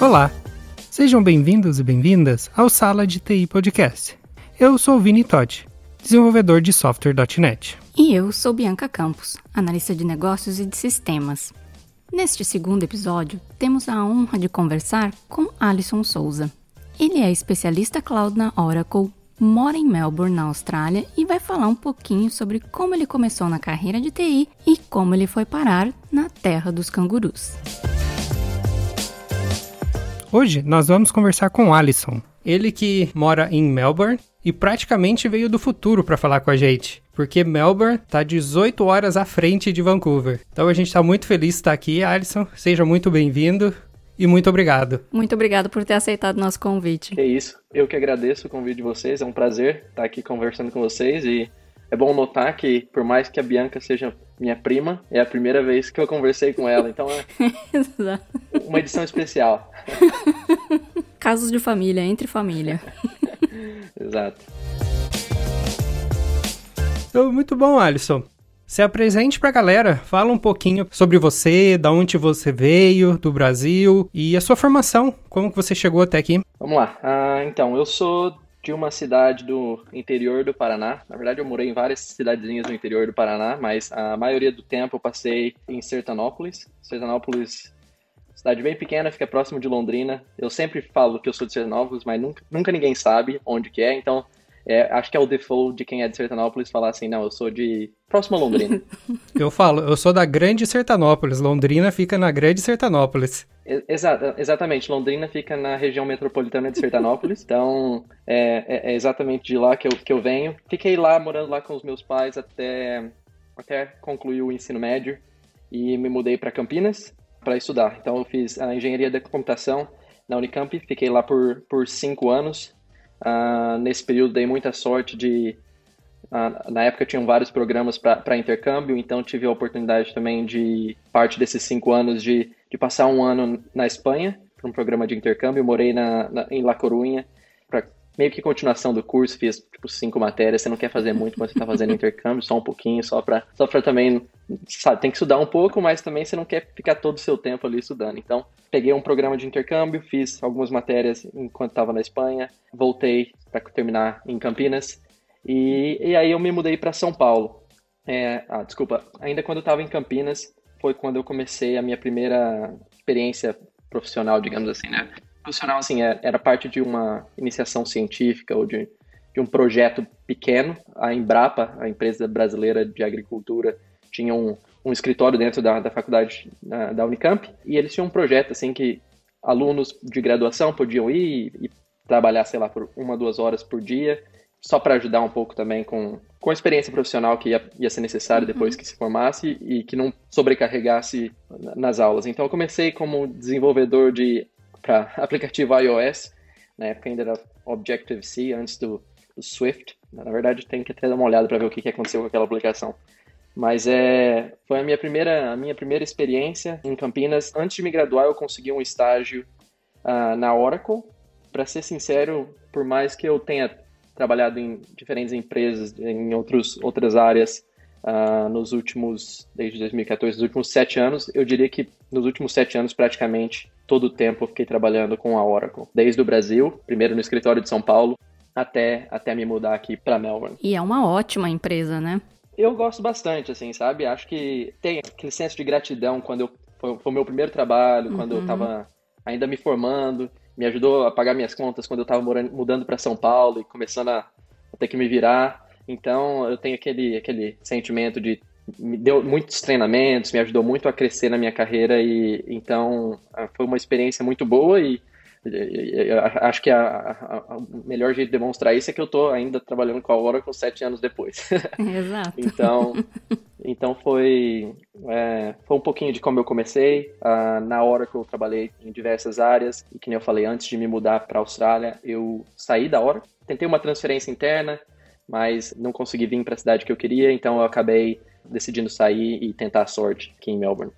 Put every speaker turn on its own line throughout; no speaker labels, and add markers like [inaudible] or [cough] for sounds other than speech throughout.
Olá, sejam bem-vindos e bem-vindas ao Sala de TI Podcast. Eu sou Vini Todd, desenvolvedor de software.net.
E eu sou Bianca Campos, analista de negócios e de sistemas. Neste segundo episódio, temos a honra de conversar com Alisson Souza. Ele é especialista cloud na Oracle, mora em Melbourne, na Austrália, e vai falar um pouquinho sobre como ele começou na carreira de TI e como ele foi parar na terra dos cangurus.
Hoje nós vamos conversar com Alisson, ele que mora em Melbourne e praticamente veio do futuro para falar com a gente, porque Melbourne está 18 horas à frente de Vancouver. Então a gente está muito feliz de estar aqui, Alisson. Seja muito bem-vindo e muito obrigado.
Muito obrigado por ter aceitado o nosso convite.
É isso. Eu que agradeço o convite de vocês. É um prazer estar aqui conversando com vocês e é bom notar que, por mais que a Bianca seja minha prima, é a primeira vez que eu conversei com ela, então é [laughs] uma edição especial. [laughs]
Casos de família, entre família. [laughs]
Exato.
Então, muito bom, Alisson. Se apresente para a galera, fala um pouquinho sobre você, da onde você veio, do Brasil e a sua formação, como que você chegou até aqui.
Vamos lá. Ah, então, eu sou de uma cidade do interior do Paraná. Na verdade, eu morei em várias cidadezinhas no interior do Paraná, mas a maioria do tempo eu passei em Sertanópolis. Sertanópolis, cidade bem pequena, fica próximo de Londrina. Eu sempre falo que eu sou de Sertanópolis, mas nunca, nunca ninguém sabe onde que é, então é, acho que é o default de quem é de Sertanópolis falar assim, não, eu sou de próximo a Londrina. [laughs]
eu falo, eu sou da Grande Sertanópolis, Londrina fica na Grande Sertanópolis.
Exa exatamente, Londrina fica na região metropolitana de Sertanópolis, [laughs] então é, é, é, exatamente de lá que eu, que eu venho. Fiquei lá, morando lá com os meus pais até, até concluir o ensino médio e me mudei para Campinas para estudar. Então eu fiz a engenharia da computação na Unicamp, fiquei lá por, por cinco anos, Uh, nesse período dei muita sorte de. Uh, na época tinham vários programas para intercâmbio, então tive a oportunidade também de, parte desses cinco anos, de, de passar um ano na Espanha, para um programa de intercâmbio. Morei na, na em La Coruña, para meio que continuação do curso, fiz tipo cinco matérias. Você não quer fazer muito quando você está fazendo [laughs] intercâmbio, só um pouquinho, só para só também. Sabe, tem que estudar um pouco, mas também você não quer ficar todo o seu tempo ali estudando. Então, peguei um programa de intercâmbio, fiz algumas matérias enquanto estava na Espanha, voltei para terminar em Campinas e, e aí eu me mudei para São Paulo. É, ah, desculpa, ainda quando eu estava em Campinas foi quando eu comecei a minha primeira experiência profissional, digamos assim, né? Profissional, assim, é, era parte de uma iniciação científica ou de, de um projeto pequeno. A Embrapa, a empresa brasileira de agricultura, tinha um, um escritório dentro da, da faculdade da, da, Unicamp, e eles tinham um projeto assim que alunos de graduação podiam ir e trabalhar, sei lá, por uma, duas horas por dia, só para ajudar um pouco também com, com a experiência profissional que ia, ia ser necessária uhum. depois que se formasse e que não sobrecarregasse nas aulas. Então eu comecei como desenvolvedor de para [laughs] aplicativo iOS, na época ainda era Objective-C, antes do, do, Swift. Na verdade, tem que até dar uma olhada para ver o que, que aconteceu com aquela aplicação. Mas é, foi a minha primeira, a minha primeira experiência em Campinas. Antes de me graduar, eu consegui um estágio uh, na Oracle. Para ser sincero, por mais que eu tenha trabalhado em diferentes empresas, em outros, outras áreas, uh, nos últimos, desde 2014, nos últimos sete anos, eu diria que nos últimos sete anos, praticamente todo o tempo, eu fiquei trabalhando com a Oracle. Desde o Brasil, primeiro no escritório de São Paulo, até, até me mudar aqui para Melbourne.
E é uma ótima empresa, né?
Eu gosto bastante, assim, sabe? Acho que tem aquele senso de gratidão quando eu. Foi, o meu primeiro trabalho, quando uhum. eu tava ainda me formando, me ajudou a pagar minhas contas quando eu tava morando, mudando para São Paulo e começando a, a ter que me virar. Então eu tenho aquele, aquele sentimento de me deu muitos treinamentos, me ajudou muito a crescer na minha carreira e então foi uma experiência muito boa e acho que a, o melhor jeito de demonstrar isso é que eu estou ainda trabalhando com a Oracle sete anos depois. [laughs] [laughs]
Exato.
então, então foi, é, foi um pouquinho de como eu comecei. Uh, na Oracle eu trabalhei em diversas áreas e, que nem eu falei, antes de me mudar para a Austrália, eu saí da Oracle. Tentei uma transferência interna, mas não consegui vir para a cidade que eu queria, então eu acabei decidindo sair e tentar a sorte aqui em Melbourne.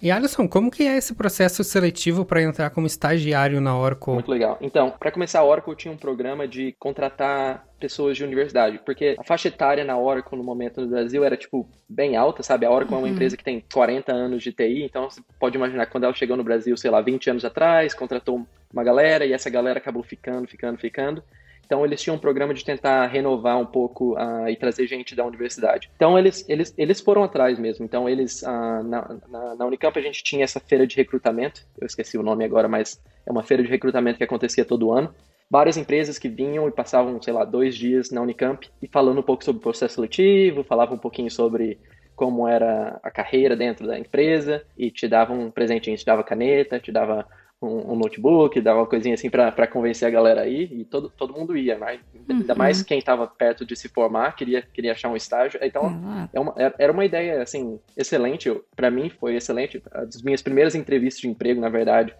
E Alisson, como que é esse processo seletivo para entrar como estagiário na Oracle?
Muito legal. Então, para começar, a Oracle tinha um programa de contratar pessoas de universidade, porque a faixa etária na Oracle no momento no Brasil era tipo bem alta, sabe? A Oracle uhum. é uma uhum. empresa que tem 40 anos de TI, então você pode imaginar quando ela chegou no Brasil, sei lá, 20 anos atrás, contratou uma galera e essa galera acabou ficando, ficando, ficando. Então eles tinham um programa de tentar renovar um pouco uh, e trazer gente da universidade. Então eles, eles, eles foram atrás mesmo. Então eles uh, na, na, na, Unicamp a gente tinha essa feira de recrutamento. Eu esqueci o nome agora, mas é uma feira de recrutamento que acontecia todo ano. Várias empresas que vinham e passavam, sei lá, dois dias na Unicamp e falando um pouco sobre o processo seletivo, falavam um pouquinho sobre como era a carreira dentro da empresa e te davam um presentinho, te dava caneta, te dava um, um notebook, dava uma coisinha assim para convencer a galera aí, e todo, todo mundo ia, mas ainda uhum. mais quem estava perto de se formar, queria, queria achar um estágio. Então, uhum. é uma, era uma ideia, assim, excelente, para mim foi excelente. As minhas primeiras entrevistas de emprego, na verdade,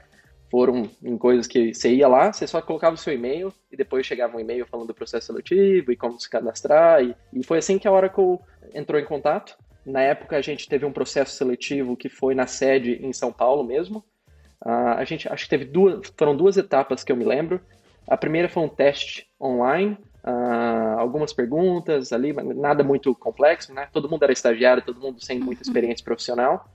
foram em coisas que você ia lá, você só colocava o seu e-mail e depois chegava um e-mail falando do processo seletivo e como se cadastrar. E, e foi assim que a Oracle entrou em contato. Na época a gente teve um processo seletivo que foi na sede em São Paulo mesmo. Uh, a gente acho que teve duas, foram duas etapas que eu me lembro. A primeira foi um teste online, uh, algumas perguntas ali, nada muito complexo, né? Todo mundo era estagiário, todo mundo sem muita uhum. experiência profissional.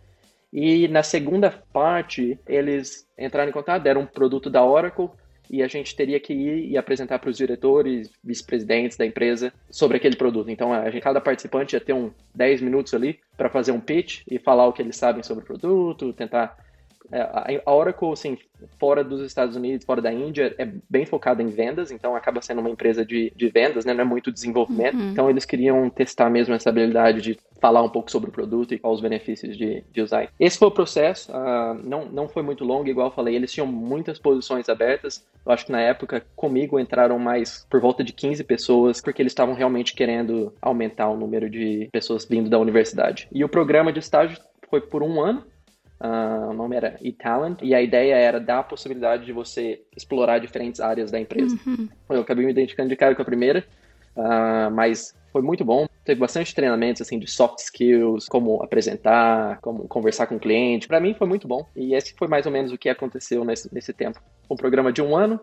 E na segunda parte, eles entraram em contato, deram um produto da Oracle e a gente teria que ir e apresentar para os diretores, vice-presidentes da empresa sobre aquele produto. Então, a gente, cada participante ia ter um 10 minutos ali para fazer um pitch e falar o que eles sabem sobre o produto, tentar a Oracle, assim, fora dos Estados Unidos, fora da Índia, é bem focada em vendas, então acaba sendo uma empresa de, de vendas, né? Não é muito desenvolvimento. Uhum. Então eles queriam testar mesmo essa habilidade de falar um pouco sobre o produto e quais os benefícios de, de usar. Esse foi o processo, uh, não, não foi muito longo, igual eu falei, eles tinham muitas posições abertas. Eu acho que na época comigo entraram mais por volta de 15 pessoas, porque eles estavam realmente querendo aumentar o número de pessoas vindo da universidade. E o programa de estágio foi por um ano, Uh, o nome era eTalent, e a ideia era dar a possibilidade de você explorar diferentes áreas da empresa. Uhum. Eu acabei me identificando de cara com a primeira, uh, mas foi muito bom. Teve bastante treinamentos assim de soft skills, como apresentar, como conversar com o cliente. Para mim foi muito bom. E esse foi mais ou menos o que aconteceu nesse, nesse tempo. Um programa de um ano,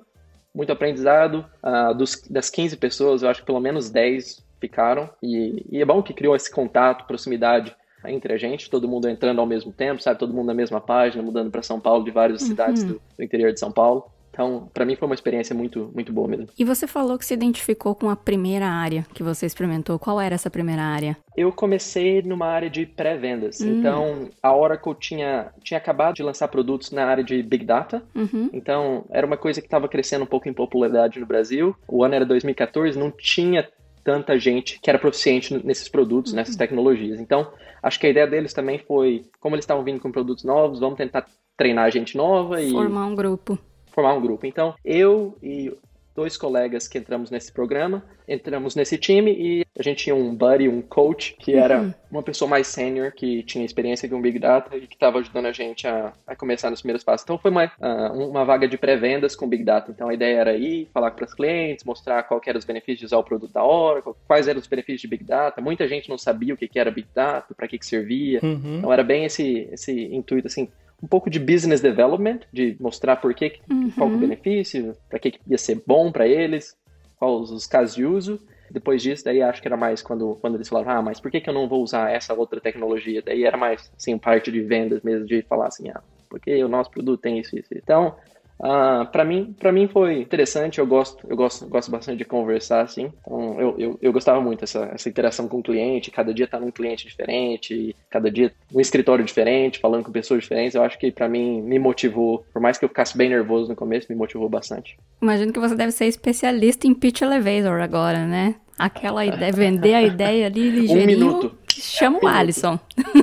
muito aprendizado. Uh, dos, das 15 pessoas, eu acho que pelo menos 10 ficaram. E, e é bom que criou esse contato, proximidade entre a gente, todo mundo entrando ao mesmo tempo, sabe? Todo mundo na mesma página, mudando para São Paulo, de várias uhum. cidades do, do, interior de São Paulo. Então, para mim foi uma experiência muito, muito boa mesmo.
E você falou que se identificou com a primeira área que você experimentou. Qual era essa primeira área?
Eu comecei numa área de pré-vendas. Hum. Então, a Oracle tinha, tinha acabado de lançar produtos na área de Big Data. Uhum. Então, era uma coisa que estava crescendo um pouco em popularidade no Brasil. O ano era 2014, não tinha tanta gente que era proficiente nesses produtos, uhum. nessas tecnologias. Então, Acho que a ideia deles também foi, como eles estavam vindo com produtos novos, vamos tentar treinar gente nova e.
Formar um grupo.
Formar um grupo. Então, eu e dois colegas que entramos nesse programa, entramos nesse time e a gente tinha um buddy, um coach, que era uhum. uma pessoa mais sênior, que tinha experiência com Big Data e que estava ajudando a gente a, a, começar nos primeiros passos. Então foi uma, uh, uma vaga de pré-vendas com Big Data. Então a ideia era ir, falar para os clientes, mostrar qual eram os benefícios de usar o produto da Oracle, quais eram os benefícios de Big Data. Muita gente não sabia o que, que era Big Data, para que, que servia. Uhum. Então era bem esse, esse intuito assim, um pouco de business development, de mostrar por que, uhum. qual é o benefício, para que, ia ser bom para eles, quais os casos de uso. Depois disso, daí acho que era mais quando, quando eles falavam, ah, mas por que, que eu não vou usar essa outra tecnologia? Daí era mais, assim, parte de vendas mesmo, de falar assim, ah, porque o nosso produto tem isso, isso. Então, Uh, para mim, para mim foi interessante. Eu gosto, eu gosto, gosto bastante de conversar assim. Então, eu, eu, eu gostava muito essa, essa interação com o cliente. Cada dia tá num cliente diferente, cada dia um escritório diferente, falando com pessoas diferentes. Eu acho que para mim me motivou. Por mais que eu ficasse bem nervoso no começo, me motivou bastante.
Imagino que você deve ser especialista em pitch elevator agora, né? Aquela ideia, vender a ideia ali [laughs] ligeirinho. Um minuto. Chama o Alisson.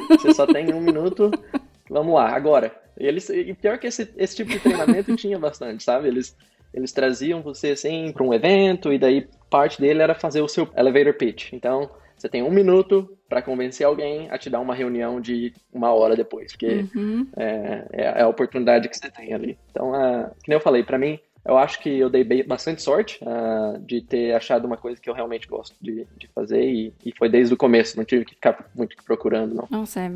Você só tem um minuto. Vamos lá, agora. E, eles, e pior que esse, esse tipo de treinamento [laughs] tinha bastante, sabe? Eles, eles traziam você assim para um evento e daí parte dele era fazer o seu elevator pitch. Então, você tem um minuto para convencer alguém a te dar uma reunião de uma hora depois, porque uhum. é, é, é, a oportunidade que você tem ali. Então, uh, que nem eu falei, para mim, eu acho que eu dei bastante sorte uh, de ter achado uma coisa que eu realmente gosto de, de fazer e, e, foi desde o começo, não tive que ficar muito procurando, não.
Nossa, é,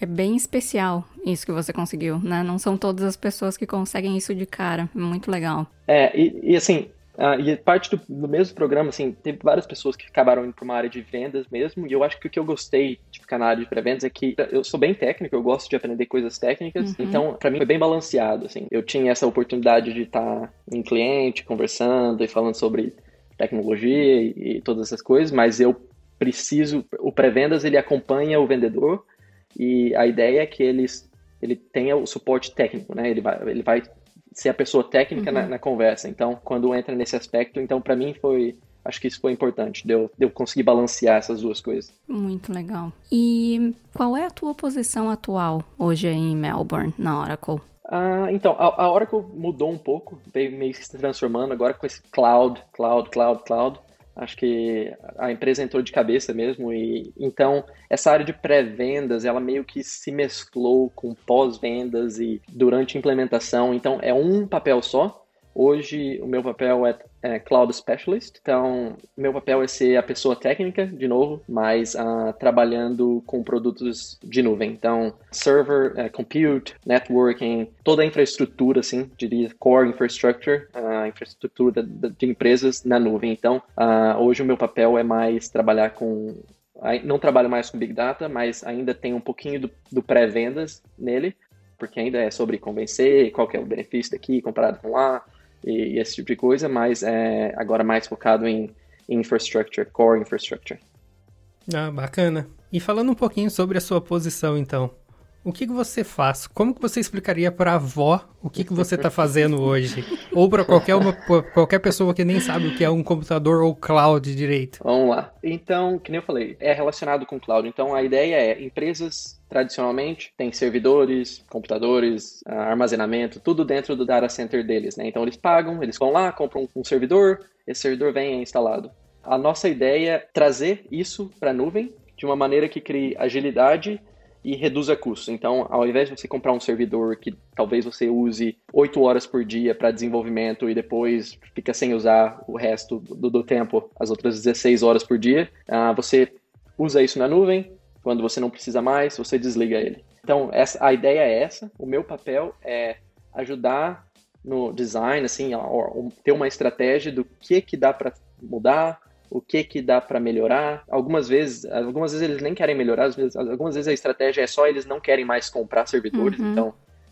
é é bem especial isso que você conseguiu, né? Não são todas as pessoas que conseguem isso de cara. Muito legal.
É, e, e assim, Uh, e parte do, do, mesmo programa, assim, teve várias pessoas que acabaram indo para uma área de vendas mesmo, e eu acho que o que eu gostei de ficar na área de pré-vendas é que eu sou bem técnico, eu gosto de aprender coisas técnicas, uhum. então para mim foi bem balanceado, assim. Eu tinha essa oportunidade de estar em cliente, conversando e falando sobre tecnologia e, e todas essas coisas, mas eu preciso, o pré-vendas ele acompanha o vendedor e a ideia é que eles ele tenha o suporte técnico, né? Ele vai, ele vai ser a pessoa técnica uhum. na, na, conversa. Então, quando entra nesse aspecto, então para mim foi, acho que isso foi importante, de eu, de eu conseguir balancear essas duas coisas.
Muito legal. E qual é a tua posição atual hoje em Melbourne, na Oracle?
Ah, então, a, a Oracle mudou um pouco, veio meio se transformando agora com esse cloud, cloud, cloud, cloud. Acho que a empresa entrou de cabeça mesmo e então essa área de pré-vendas ela meio que se mesclou com pós-vendas e durante a implementação. Então é um papel só. Hoje o meu papel é é, Cloud Specialist. Então, meu papel é ser a pessoa técnica, de novo, mas uh, trabalhando com produtos de nuvem. Então, server, uh, compute, networking, toda a infraestrutura, assim, diria, core infrastructure, uh, infraestrutura de empresas na nuvem. Então, ah, hoje o meu papel é mais trabalhar com não trabalho mais com Big Data, mas ainda tem um pouquinho do, do pré-vendas nele, porque ainda é sobre convencer qual é o benefício daqui comparado com lá, e, e esse tipo de coisa, mas é agora mais focado em infrastructure, core infrastructure.
Ah, bacana. E falando um pouquinho sobre a sua posição, então. O que, que você faz? Como que você explicaria para a avó o que, que você está fazendo hoje? Ou para qualquer, uma, qualquer pessoa que nem sabe o que é um computador ou cloud direito?
Vamos lá. Então, que nem eu falei, é relacionado com cloud. Então, a ideia é, empresas tradicionalmente têm servidores, computadores, ah, armazenamento, tudo dentro do data center deles. Né? Então, eles pagam, eles vão lá, compram um servidor, esse servidor vem é instalado. A nossa ideia é trazer isso para a nuvem de uma maneira que crie agilidade e reduza custos. Então, ao invés de você comprar um servidor que talvez você use 8 horas por dia para desenvolvimento e depois fica sem usar o resto do, do tempo, as outras 16 horas por dia, uh, você usa isso na nuvem, quando você não precisa mais, você desliga ele. Então, essa, a ideia é essa. O meu papel é ajudar no design, assim, ter uma estratégia do que que dá para mudar, o que que dá para melhorar. Algumas vezes, algumas vezes eles nem querem melhorar, vezes, algumas vezes a estratégia é só eles não querem mais comprar servidores, uhum. então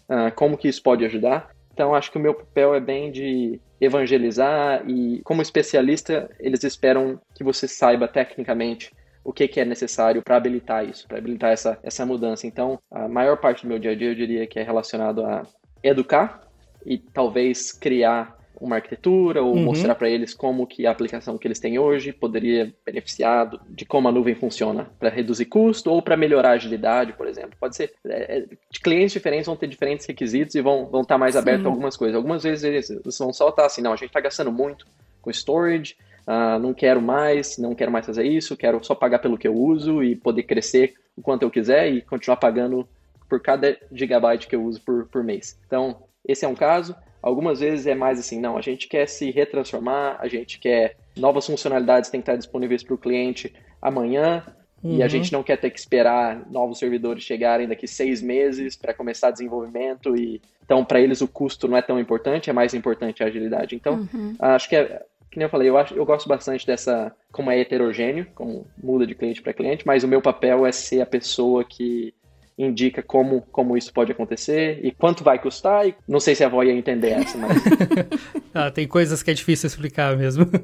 uh, como que isso pode ajudar? Então acho que o meu papel é bem de evangelizar e como especialista eles esperam que você saiba tecnicamente o que, que é necessário para habilitar isso, para habilitar essa, essa mudança. Então, a maior parte do meu dia a dia eu diria que é relacionado a educar e talvez criar uma arquitetura ou uhum. mostrar para eles como que a aplicação que eles têm hoje poderia beneficiar de como a nuvem funciona para reduzir custo ou para melhorar a agilidade, por exemplo. Pode ser é, é clientes diferentes vão ter diferentes requisitos e vão vão estar tá mais abertos a algumas coisas. Algumas vezes eles, vão só estar assim, não, a gente está gastando muito com storage, uh, não quero mais, não quero mais fazer isso, quero só pagar pelo que eu uso e poder crescer o quanto eu quiser e continuar pagando por cada gigabyte que eu uso por, por mês. Então, esse é um caso. Algumas vezes é mais assim, não, a gente quer se retransformar, a gente quer novas funcionalidades têm que estar disponíveis para o cliente amanhã, uhum. e a uhum. gente não quer ter que esperar novos servidores chegarem daqui seis meses para começar desenvolvimento e então para eles o custo não é tão importante, é mais importante a agilidade. Então uhum. acho que é que nem eu falei, eu acho eu gosto bastante dessa como é heterogêneo, como muda de cliente para cliente, mas o meu papel é ser a pessoa que indica como, como isso pode acontecer e quanto vai custar. E não sei se a avó ia entender essa, mas. [laughs]
ah, tem coisas que é difícil explicar mesmo. [laughs]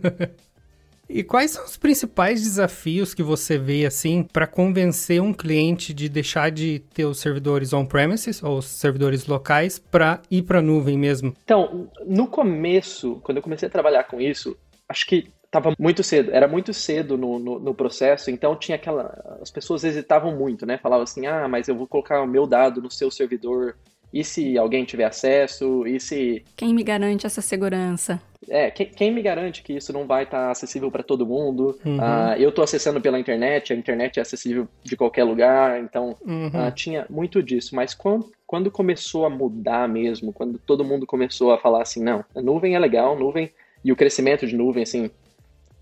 E quais são os principais desafios que você vê assim para convencer um cliente de deixar de ter os servidores on-premises ou os servidores locais para ir para a nuvem mesmo?
Então, no começo, quando eu comecei a trabalhar com isso, acho que estava muito cedo, era muito cedo no, no, no, processo, então tinha aquela. As pessoas hesitavam muito, né? Falavam assim: ah, mas eu vou colocar o meu dado no seu servidor, e se alguém tiver acesso, e se.
Quem me garante essa segurança?
É, quem, quem me garante que isso não vai estar tá acessível para todo mundo? Uhum. Uh, eu estou acessando pela internet, a internet é acessível de qualquer lugar, então uhum. uh, tinha muito disso, mas quando, quando começou a mudar mesmo, quando todo mundo começou a falar assim, não, a nuvem é legal, nuvem e o crescimento de nuvem, assim,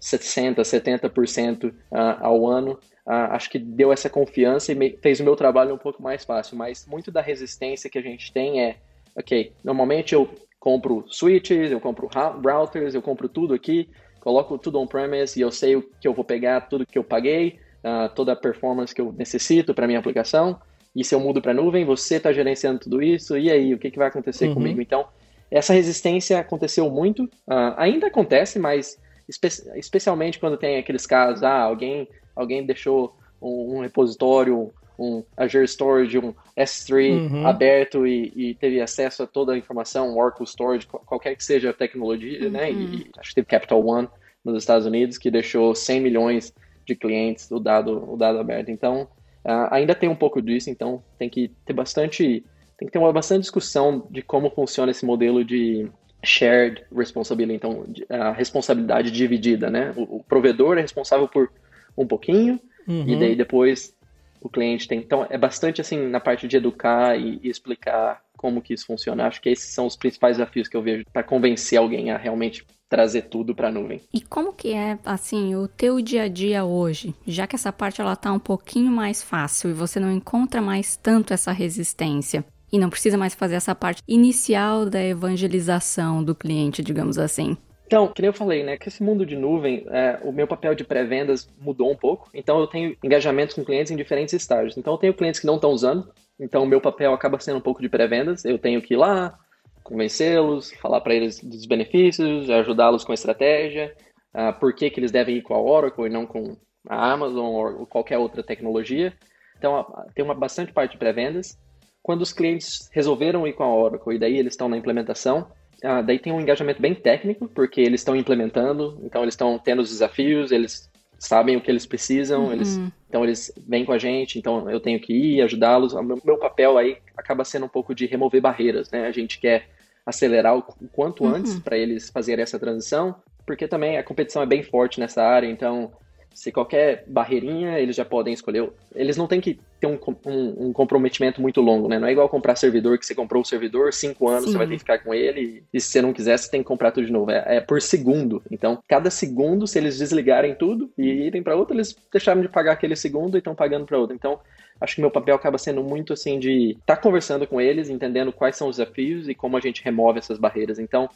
60%, 70% uh, ao ano. uh, acho que deu essa confiança e fez o meu trabalho um pouco mais fácil. Mas muito da resistência que a gente tem é, ok, normalmente eu compro switches, eu compro routers, eu compro tudo aqui, coloco tudo on-premise e eu sei o que eu vou pegar, tudo que eu paguei, uh, toda a performance que eu necessito para minha aplicação. E se eu mudo para nuvem, você está gerenciando tudo isso, e aí, o que, que vai acontecer uhum. comigo? Então, essa resistência aconteceu muito, uh, ainda acontece, mas espe especialmente quando tem aqueles casos, ah, alguém, alguém deixou um, um repositório, um Azure Storage, um S3 uhum. aberto e, e, teve acesso a toda a informação, Oracle Storage, qualquer que seja a tecnologia, uhum. né? E, uhum. acho que teve Capital One nos Estados Unidos que deixou 100 milhões de clientes o dado, o dado aberto. Então, uh, ainda tem um pouco disso, então tem que ter bastante tem que ter uma bastante discussão de como funciona esse modelo de shared responsibility, então a responsabilidade dividida, né? O, o provedor é responsável por um pouquinho uhum. e daí depois o cliente tem. Então é bastante assim na parte de educar e, e explicar como que isso funciona. Acho que esses são os principais desafios que eu vejo para convencer alguém a realmente trazer tudo para a nuvem.
E como que é assim o teu dia a dia hoje, já que essa parte ela tá um pouquinho mais fácil e você não encontra mais tanto essa resistência? E não precisa mais fazer essa parte inicial da evangelização do cliente, digamos assim.
Então, que nem eu falei, né, que esse mundo de nuvem, é, o meu papel de pré-vendas mudou um pouco. Então, eu tenho engajamentos com clientes em diferentes estágios. Então, eu tenho clientes que não estão usando. Então, o meu papel acaba sendo um pouco de pré-vendas. Eu tenho que ir lá, convencê-los, falar para eles dos benefícios, ajudá-los com a estratégia, uh, por que, que eles devem ir com a Oracle e não com a Amazon ou qualquer outra tecnologia. Então, tem uma bastante parte de pré-vendas quando os clientes resolveram ir com a Oracle e daí eles estão na implementação, ah, daí tem um engajamento bem técnico, porque eles estão implementando, então eles estão tendo os desafios, eles sabem o que eles precisam, uhum. eles, então eles vêm com a gente, então eu tenho que ir ajudá-los. O meu, meu, papel aí acaba sendo um pouco de remover barreiras, né? A gente quer acelerar o, quanto uhum. antes para eles fazerem essa transição, porque também a competição é bem forte nessa área, então se qualquer barreirinha, eles já podem escolher. Eles não têm que ter um, um, um, comprometimento muito longo, né? Não é igual comprar servidor, que você comprou o servidor, cinco anos Sim. você vai ter que ficar com ele, e se você não quiser, você tem que comprar tudo de novo. É, é por segundo. Então, cada segundo, se eles desligarem tudo e irem para outro, eles deixaram de pagar aquele segundo e estão pagando para outro. Então, acho que meu papel acaba sendo muito assim de estar tá conversando com eles, entendendo quais são os desafios e como a gente remove essas barreiras. Então,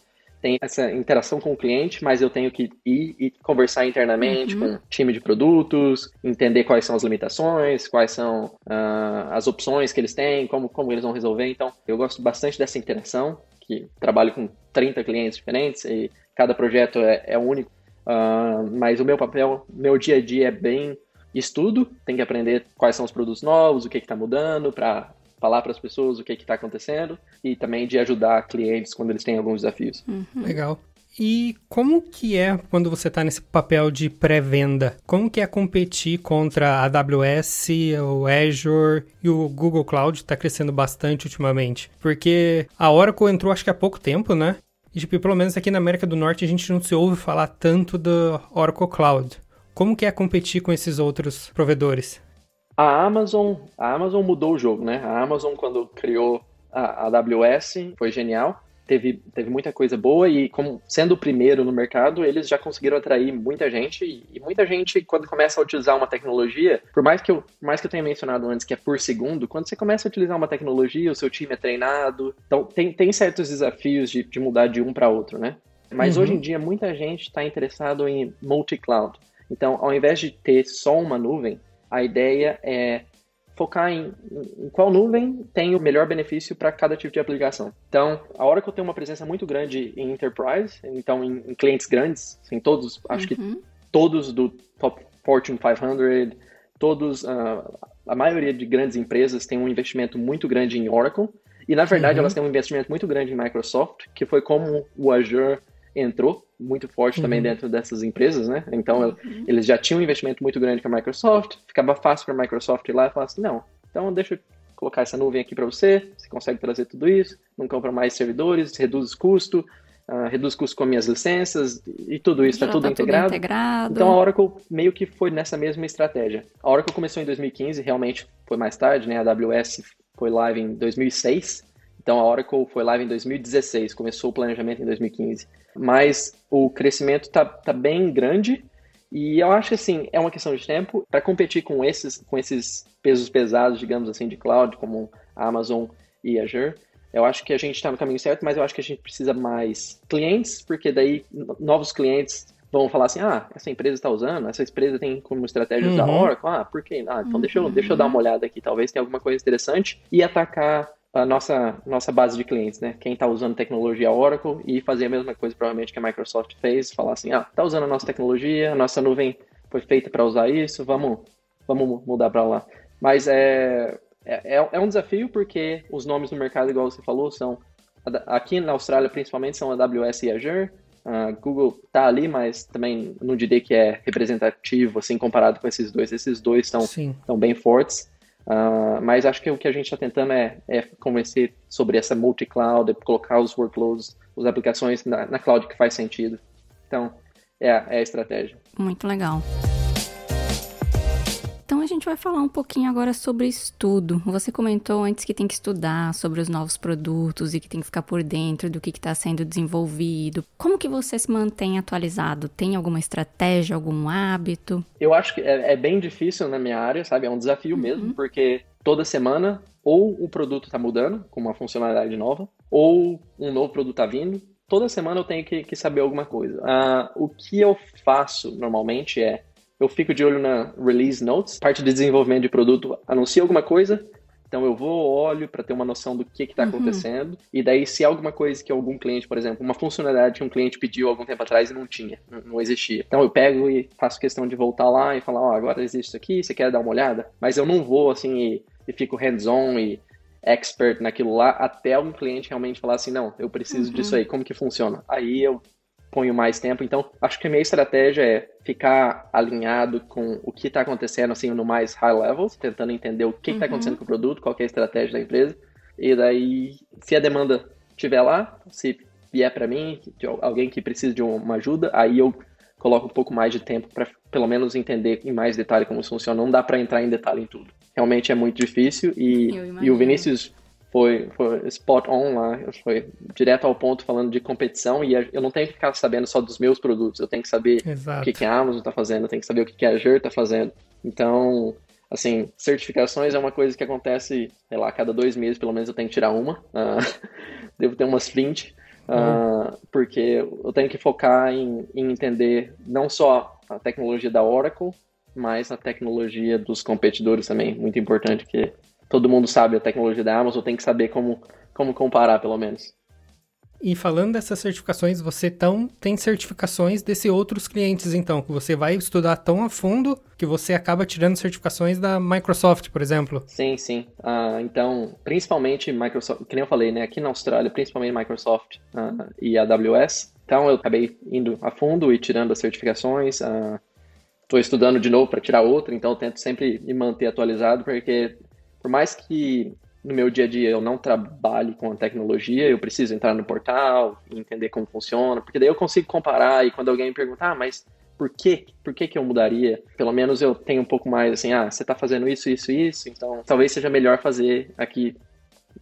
tem essa interação com o cliente, mas eu tenho que ir e conversar internamente uhum. com o time de produtos, entender quais são as limitações, quais são uh, as opções que eles têm, como, como eles vão resolver. Então, eu gosto bastante dessa interação, que trabalho com 30 clientes diferentes e cada projeto é, é único. Uh, mas o meu papel, meu dia a dia é bem estudo, tem que aprender quais são os produtos novos, o que está mudando para falar para as pessoas o que está acontecendo e também de ajudar clientes quando eles têm alguns desafios.
Uhum. Legal. E como que é quando você está nesse papel de pré-venda? Como que é competir contra a AWS, o Azure e o Google Cloud está crescendo bastante ultimamente? Porque a Oracle entrou acho que há pouco tempo, né? E tipo, pelo menos aqui na América do Norte a gente não se ouve falar tanto do Oracle Cloud. Como que é competir com esses outros provedores?
A Amazon, a Amazon mudou o jogo, né? A Amazon quando criou a AWS foi genial. Teve, teve muita coisa boa e como sendo o primeiro no mercado, eles já conseguiram atrair muita gente e, muita gente quando começa a utilizar uma tecnologia, por mais que eu, por mais que eu tenha mencionado antes que é por segundo, quando você começa a utilizar uma tecnologia, o seu time é treinado, então tem, tem certos desafios de, de mudar de um para outro, né? Mas uhum. hoje em dia muita gente está interessado em multi-cloud. Então, ao invés de ter só uma nuvem, a ideia é focar em, em qual nuvem tem o melhor benefício para cada tipo de aplicação. Então, a hora que eu tenho uma presença muito grande em enterprise, então em, em clientes grandes, assim, todos, acho uhum. que todos do top Fortune 500, todos, uh, a maioria de grandes empresas tem um investimento muito grande em Oracle, e na verdade uhum. elas têm um investimento muito grande em Microsoft, que foi como o Azure entrou muito forte uhum. também dentro dessas empresas, né? Então uhum. eles já tinham um investimento muito grande com a Microsoft, ficava fácil para a Microsoft ir lá e falar assim, não, então deixa eu colocar essa nuvem aqui para você, você consegue trazer tudo isso, não compra mais servidores, reduz custo, uh, reduz custo com minhas licenças e tudo isso está tudo, tá integrado. tudo integrado. Então a Oracle meio que foi nessa mesma estratégia. A Oracle começou em 2015, realmente foi mais tarde, né? A AWS foi live em 2006. Então a Oracle foi live em 2016, começou o planejamento em 2015 mas o crescimento está tá bem grande E eu acho que assim, é uma questão de tempo para competir com esses, com esses pesos pesados, digamos assim, de cloud, como a Amazon e Azure. Eu acho que a gente está no caminho certo, mas eu acho que a gente precisa mais clientes, porque daí novos clientes vão falar assim, ah, essa empresa está usando, essa empresa tem como estratégia usar uhum. Oracle, ah, por quê? Ah, então uhum. deixa, eu, deixa eu dar uma olhada aqui, talvez tenha alguma coisa interessante, e atacar a nossa, nossa base de clientes, né? Quem está usando tecnologia Oracle e fazer a mesma coisa provavelmente que a Microsoft fez, falar assim, ah, tá usando a nossa tecnologia, a nossa nuvem foi feita para usar isso, vamos, vamos mudar para lá. Mas é, é, é, é um desafio porque os nomes no mercado, igual você falou, são aqui na Austrália principalmente são AWS e Azure. Uh, Google tá ali, mas também não diria que é representativo assim comparado com esses dois. Esses dois estão bem fortes. Uh, mas acho que o que a gente está tentando é, é, convencer sobre essa multi-cloud, colocar os workloads, as aplicações na, na cloud que faz sentido. Então, é, é a estratégia.
Muito legal. A gente vai falar um pouquinho agora sobre estudo. Você comentou antes que tem que estudar sobre os novos produtos e que tem que ficar por dentro do que está sendo desenvolvido. Como que você se mantém atualizado? Tem alguma estratégia, algum hábito?
Eu acho que é, é bem difícil na minha área, sabe? É um desafio uhum. mesmo, porque toda semana ou o produto está mudando com uma funcionalidade nova, ou um novo produto está vindo. Toda semana eu tenho que, que saber alguma coisa. Uh, o que eu faço normalmente é eu fico de olho na release notes, parte de desenvolvimento de produto anuncia alguma coisa, então eu vou, olho para ter uma noção do que está uhum. acontecendo. E daí, se é alguma coisa que algum cliente, por exemplo, uma funcionalidade que um cliente pediu algum tempo atrás e não tinha, não existia. Então eu pego e faço questão de voltar lá e falar, ó, oh, agora existe isso aqui, você quer dar uma olhada? Mas eu não vou assim e, e fico hands-on e expert naquilo lá até um cliente realmente falar assim, não, eu preciso uhum. disso aí, como que funciona? Aí eu ponho mais tempo. Então, acho que a minha estratégia é ficar alinhado com o que está acontecendo, assim, no mais high level, tentando entender o que está uhum. acontecendo com o produto, qual é a estratégia da empresa. E daí, se a demanda estiver lá, se vier para mim, alguém que precisa de uma ajuda, aí eu coloco um pouco mais de tempo para pelo menos entender em mais detalhe como isso funciona. Não dá para entrar em detalhe em tudo. Realmente é muito difícil e, e o Vinícius foi, foi spot on lá, foi direto ao ponto falando de competição e eu não tenho que ficar sabendo só dos meus produtos, eu tenho que saber Exato. o que, que a Amazon está fazendo, eu tenho que saber o que, que a Azure está fazendo. Então, assim, certificações é uma coisa que acontece, sei lá, a cada dois meses pelo menos eu tenho que tirar uma, uh, [laughs] devo ter umas 20, uh, uhum. porque eu tenho que focar em, em entender não só a tecnologia da Oracle, mas a tecnologia dos competidores também, muito importante que todo mundo sabe a tecnologia da Amazon, tem que saber como, como comparar, pelo menos.
E falando dessas certificações, você tão, tem certificações desse outros clientes, então, que você vai estudar tão a fundo que você acaba tirando certificações da Microsoft, por exemplo.
Sim, sim. Uh, então, principalmente Microsoft, que nem eu falei, né, aqui na Austrália, principalmente Microsoft uh, e AWS. Então, eu acabei indo a fundo e tirando as certificações. Estou uh, estudando de novo para tirar outra, então eu tento sempre me manter atualizado, porque por mais que no meu dia a dia eu não trabalhe com a tecnologia, eu preciso entrar no portal, entender como funciona, porque daí eu consigo comparar e quando alguém me perguntar, ah, mas por que, por que que eu mudaria? Pelo menos eu tenho um pouco mais assim, ah, você está fazendo isso, isso, isso, então talvez seja melhor fazer aqui.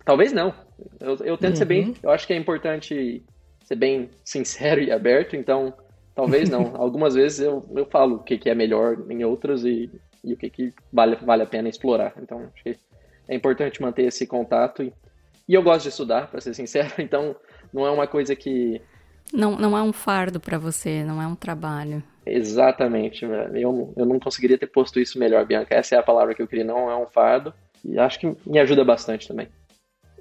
Talvez não. Eu, eu tento uhum. ser bem, uhum. eu acho que é importante ser bem sincero e aberto, então talvez não. [laughs] Algumas vezes eu, eu falo o que, que é melhor em outras e, e o que, que vale, vale a pena explorar. Então, acho que é importante manter esse contato. E, e eu gosto de estudar, para ser sincero, [laughs] então não é uma coisa que.
Não, não é um fardo para você, não é um trabalho.
Exatamente. Eu, eu não conseguiria ter posto isso melhor, Bianca. Essa é a palavra que eu queria, não é um fardo. E acho que me ajuda bastante também.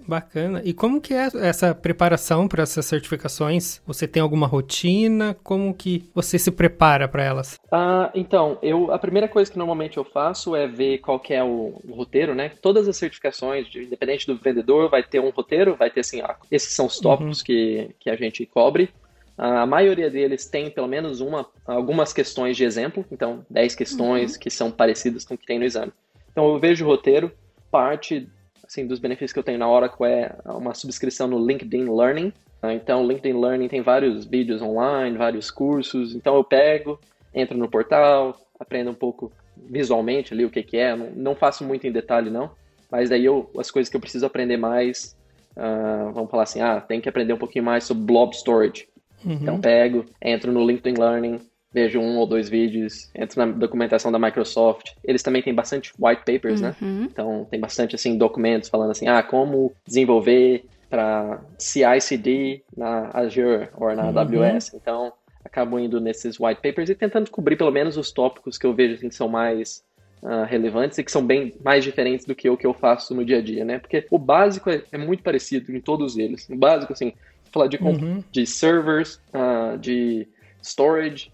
Bacana. E como que é essa preparação para essas certificações? Você tem alguma rotina? Como que você se prepara para elas?
Ah, então, eu a primeira coisa que normalmente eu faço é ver qual que é o, o roteiro, né? Todas as certificações, independente do vendedor, vai ter um roteiro, vai ter assim, ah, esses são os tópicos uhum. que, que a gente cobre. A maioria deles tem pelo menos uma, algumas questões de exemplo, então 10 questões uhum. que são parecidas com o que tem no exame. Então eu vejo o roteiro, parte assim, dos benefícios que eu tenho na Oracle é uma subscrição no LinkedIn Learning. Né? Então, o LinkedIn Learning tem vários vídeos online, vários cursos. Então, eu pego, entro no portal, aprendo um pouco visualmente ali o que, que é. Não, não faço muito em detalhe, não. Mas daí, eu, as coisas que eu preciso aprender mais, uh, vamos falar assim, ah, tem que aprender um pouquinho mais sobre blob storage. Uhum. Então, pego, entro no LinkedIn Learning, vejo um ou dois vídeos, entro na documentação da Microsoft. Eles também têm bastante white papers, né?
Uhum.
Então tem bastante assim documentos falando assim, ah, como desenvolver para CI/CD na Azure ou na
Uhum.
AWS. Então acabo indo nesses white papers e tentando cobrir pelo menos os tópicos que eu vejo assim, que são mais ah, relevantes e que são bem mais diferentes do que o que eu faço no dia a dia, né? Porque o básico é, é muito parecido em todos eles. O básico, assim, falar de,
Uhum.
de servers, ah, de storage,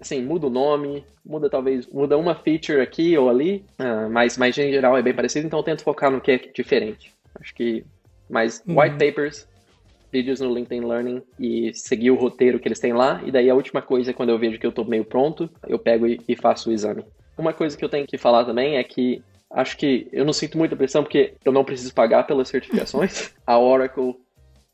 assim, muda o nome, muda talvez, muda uma feature aqui ou ali, ah, mas, mas em geral é bem parecido, então eu tento focar no que é diferente. Acho que mais
Uhum.
white papers, vídeos no LinkedIn Learning e seguir o roteiro que eles têm lá, e daí a última coisa, quando eu vejo que eu tô meio pronto, eu pego e, e faço o exame. Uma coisa que eu tenho que falar também é que acho que eu não sinto muita pressão porque eu não preciso pagar pelas certificações. [laughs] a Oracle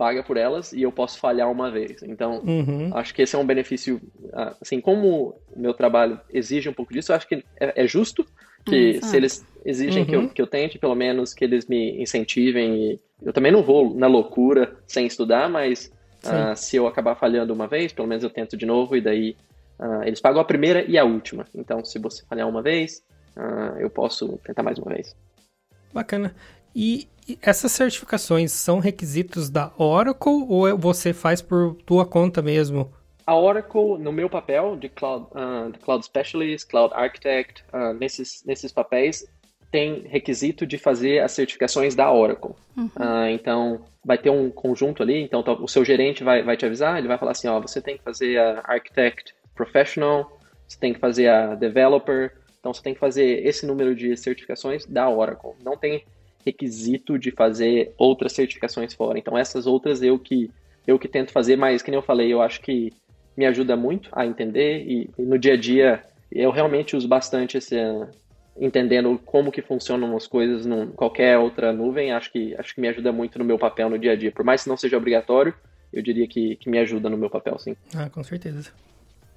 paga por elas e eu posso falhar uma vez. Então,
Uhum.
acho que esse é um benefício, ah, assim, como o meu trabalho exige um pouco disso, eu acho que é, é justo que
Exato.
se eles exigem que, eu,
Uhum.
que eu tente, pelo menos que eles me incentivem e eu também não vou na loucura sem estudar, mas ah, se eu acabar falhando uma vez, pelo menos eu tento de novo e daí ah, eles pagam a primeira e a última. Então, se você falhar uma vez, ah, eu posso tentar mais uma vez.
Bacana. E essas certificações são requisitos da Oracle ou é- você faz por tua conta mesmo?
A Oracle, no meu papel de Cloud, de cloud Specialist, Cloud Architect, ah, nesses, nesses papéis, tem requisito de fazer as certificações da Oracle. Ah, então, vai ter um conjunto ali, então tá- o seu gerente vai, vai te avisar, ele vai falar assim, ó, você tem que fazer a Architect Professional, você tem que fazer a Developer, então você tem que fazer esse número de certificações da Oracle. Não tem requisito de fazer outras certificações fora. Então, essas outras eu que, eu que tento fazer, mas, que nem eu falei, eu acho que me ajuda muito a entender e, e no dia a dia eu realmente uso bastante esse entendendo como que funcionam as coisas em qualquer outra nuvem, acho que acho que me ajuda muito no meu papel no dia a dia. Por mais que não seja obrigatório, eu diria que, que me ajuda no meu papel, sim.
Ah, com certeza.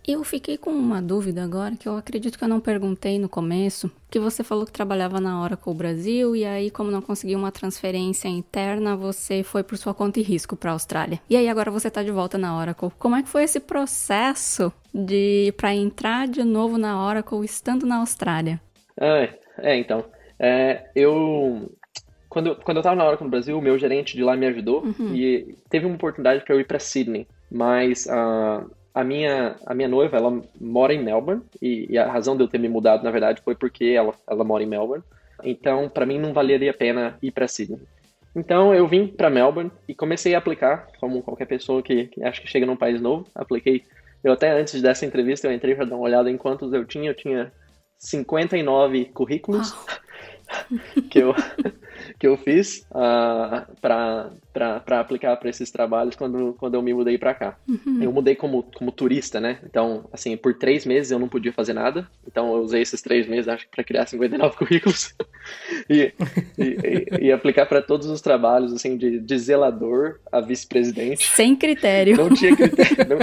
Eu fiquei com uma dúvida agora que eu acredito que eu não perguntei no começo, que você falou que trabalhava na Oracle Brasil e aí como não conseguiu uma transferência interna, você foi por sua conta e risco para a Austrália. E aí agora você tá de volta na Oracle. Como é que foi esse processo de para entrar de novo na Oracle estando na Austrália?
É, é então. É, eu. Quando, quando eu estava na Oracle no Brasil, o meu gerente de lá me ajudou e teve uma oportunidade para eu ir para Sydney. Mas ah, a, minha, a minha noiva, ela mora em Melbourne e, e a razão de eu ter me mudado, na verdade, foi porque ela, ela mora em Melbourne. Então, para mim, não valeria a pena ir para Sydney. Então, eu vim para Melbourne e comecei a aplicar, como qualquer pessoa que, que acha que chega num país novo. Apliquei. Eu até antes dessa entrevista, eu entrei para dar uma olhada em quantos eu tinha. Eu tinha 59 currículos [laughs] que eu, que eu fiz uh, para aplicar para esses trabalhos quando, quando eu me mudei para cá. Eu mudei como, como turista, né? Então, assim, por três meses eu não podia fazer nada. Então, eu usei esses três meses, acho para criar 59 [laughs] currículos [laughs] e, e, e, e aplicar para todos os trabalhos, assim, de, de zelador a vice-presidente.
Sem critério.
Não tinha critério.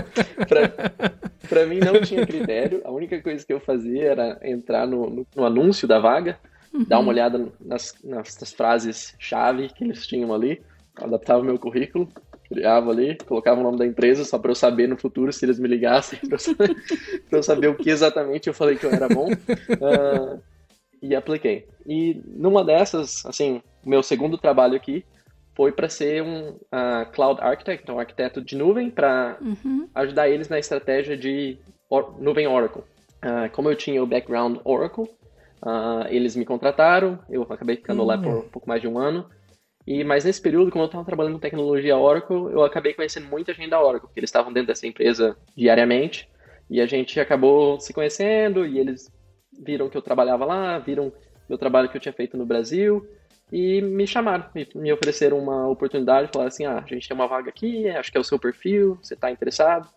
Para mim, não tinha critério. A única coisa que eu fazia era entrar no, no, no anúncio da vaga, uhum. dar uma olhada nas, nas, nas frases-chave que eles tinham ali, adaptava o meu currículo, criava ali, colocava o nome da empresa só para eu saber no futuro se eles me ligassem, para eu, [laughs] eu, saber o que exatamente eu falei que eu era bom. Uh, e apliquei. E numa dessas, assim, o meu segundo trabalho aqui foi para ser um uh, cloud architect, então arquiteto de nuvem, para uhum. ajudar eles na estratégia de or nuvem Oracle. Uh, como eu tinha o background Oracle, uh, eles me contrataram, eu acabei ficando uhum. lá por um pouco mais de um ano. E mas nesse período, como eu estava trabalhando com tecnologia Oracle, eu acabei conhecendo muita gente da Oracle, porque eles estavam dentro dessa empresa diariamente. E a gente acabou se conhecendo e eles viram que eu trabalhava lá, viram meu trabalho que eu tinha feito no Brasil e me chamaram, me, me ofereceram uma oportunidade, falaram assim, ah, a gente tem uma vaga aqui, acho que é o seu perfil, você está interessado?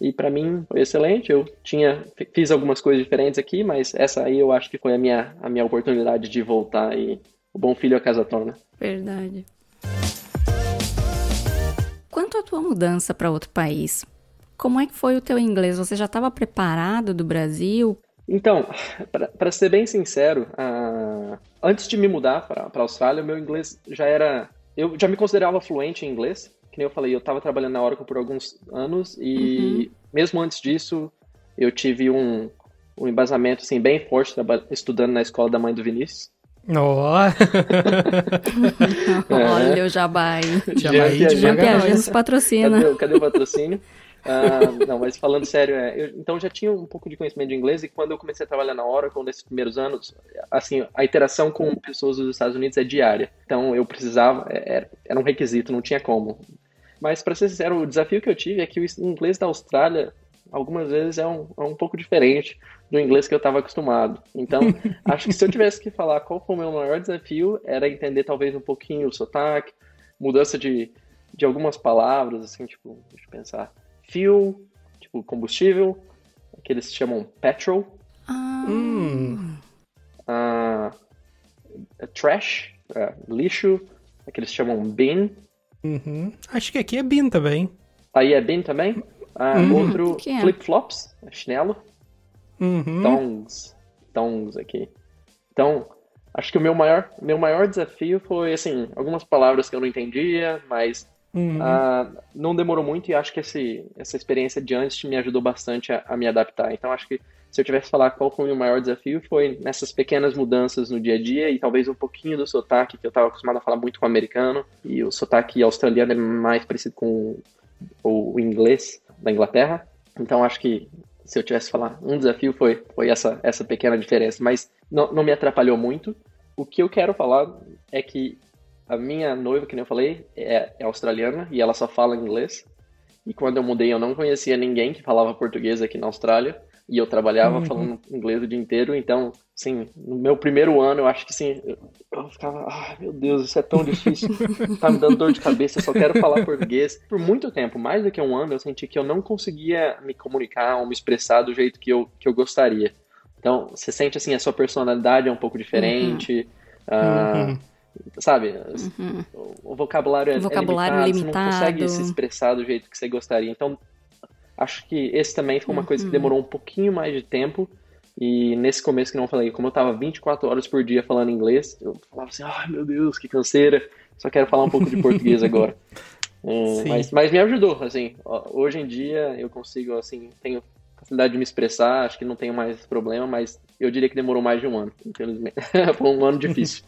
E para mim foi excelente, eu tinha fiz algumas coisas diferentes aqui, mas essa aí eu acho que foi a minha a minha oportunidade de voltar e o bom filho a casa torna.
Verdade. Quanto à tua mudança para outro país, como é que foi o teu inglês? Você já estava preparado do Brasil?
Então, para ser bem sincero, uh, antes de me mudar para a Austrália, meu inglês já era. Eu já me considerava fluente em inglês. Que nem eu falei, eu estava trabalhando na Oracle por alguns anos e uhum. mesmo antes disso, eu tive um, um embasamento assim, bem forte estudando na escola da mãe do Vinícius.
Oh. [laughs]
Olha o Jabai. Jabai de Jean Piaget nos patrocina.
Cadê, cadê o patrocínio? Uh, [laughs] não, mas falando sério, é, eu, então já tinha um pouco de conhecimento de inglês e quando eu comecei a trabalhar na Oracle nesses primeiros anos, assim, a interação com pessoas dos Estados Unidos é diária. Então eu precisava, é, era, era um requisito, não tinha como. Mas para ser sincero, o desafio que eu tive é que o inglês da Austrália algumas vezes é um, é um pouco diferente do inglês que eu estava acostumado. Então, [laughs] acho que se eu tivesse que falar qual foi o meu maior desafio, era entender talvez um pouquinho o sotaque, mudança de, de algumas palavras, assim, tipo, deixa eu pensar fuel, tipo combustível, que eles chamam petrol.
Ah.
Hum.
Uh, trash, uh, lixo, que eles chamam bin.
Uhum. Acho que aqui é bin também.
Aí é bin também? Uh, uhum. Outro, é? flip-flops, chinelo.
Uhum.
Tongs, tongs aqui. Então, acho que o meu maior, meu maior desafio foi, assim, algumas palavras que eu não entendia, mas
Uhum.
Uh, não demorou muito e acho que esse, essa experiência de antes me ajudou bastante a, a, me adaptar. Então acho que se eu tivesse que falar qual foi o meu maior desafio, foi nessas pequenas mudanças no dia a dia e talvez um pouquinho do sotaque, que eu estava acostumado a falar muito com o americano, e o sotaque australiano é mais parecido com o, inglês da Inglaterra. Então acho que se eu tivesse que falar um desafio foi, foi essa, essa pequena diferença, mas não, não me atrapalhou muito. O que eu quero falar é que a minha noiva, que nem eu falei, é, é, australiana e ela só fala inglês. E quando eu mudei, eu não conhecia ninguém que falava português aqui na Austrália. E eu trabalhava uhum. falando inglês o dia inteiro. Então, assim, no meu primeiro ano, eu acho que sim, eu, eu ficava, ah, meu Deus, isso é tão difícil. [laughs] tá me dando dor de cabeça, eu só quero falar português. Por muito tempo, mais do que um ano, eu senti que eu não conseguia me comunicar ou me expressar do jeito que eu, que eu gostaria. Então, você sente assim, a sua personalidade é um pouco diferente. Uhum. Uh, uhum sabe? Uhum. O vocabulário é,
vocabulário
é
limitado, limitado,
Você não consegue se expressar do jeito que você gostaria. Então, acho que esse também foi uma uhum. coisa que demorou um pouquinho mais de tempo. E nesse começo que não falei, como eu tava 24 horas por dia falando inglês, eu falava assim, ai oh, meu Deus, que canseira, só quero falar um pouco de português [laughs] agora. É, mas, mas me ajudou, assim, hoje em dia eu consigo, assim, tenho facilidade de me expressar, acho que não tenho mais problema, mas eu diria que demorou mais de um ano, infelizmente. [laughs] foi um ano difícil.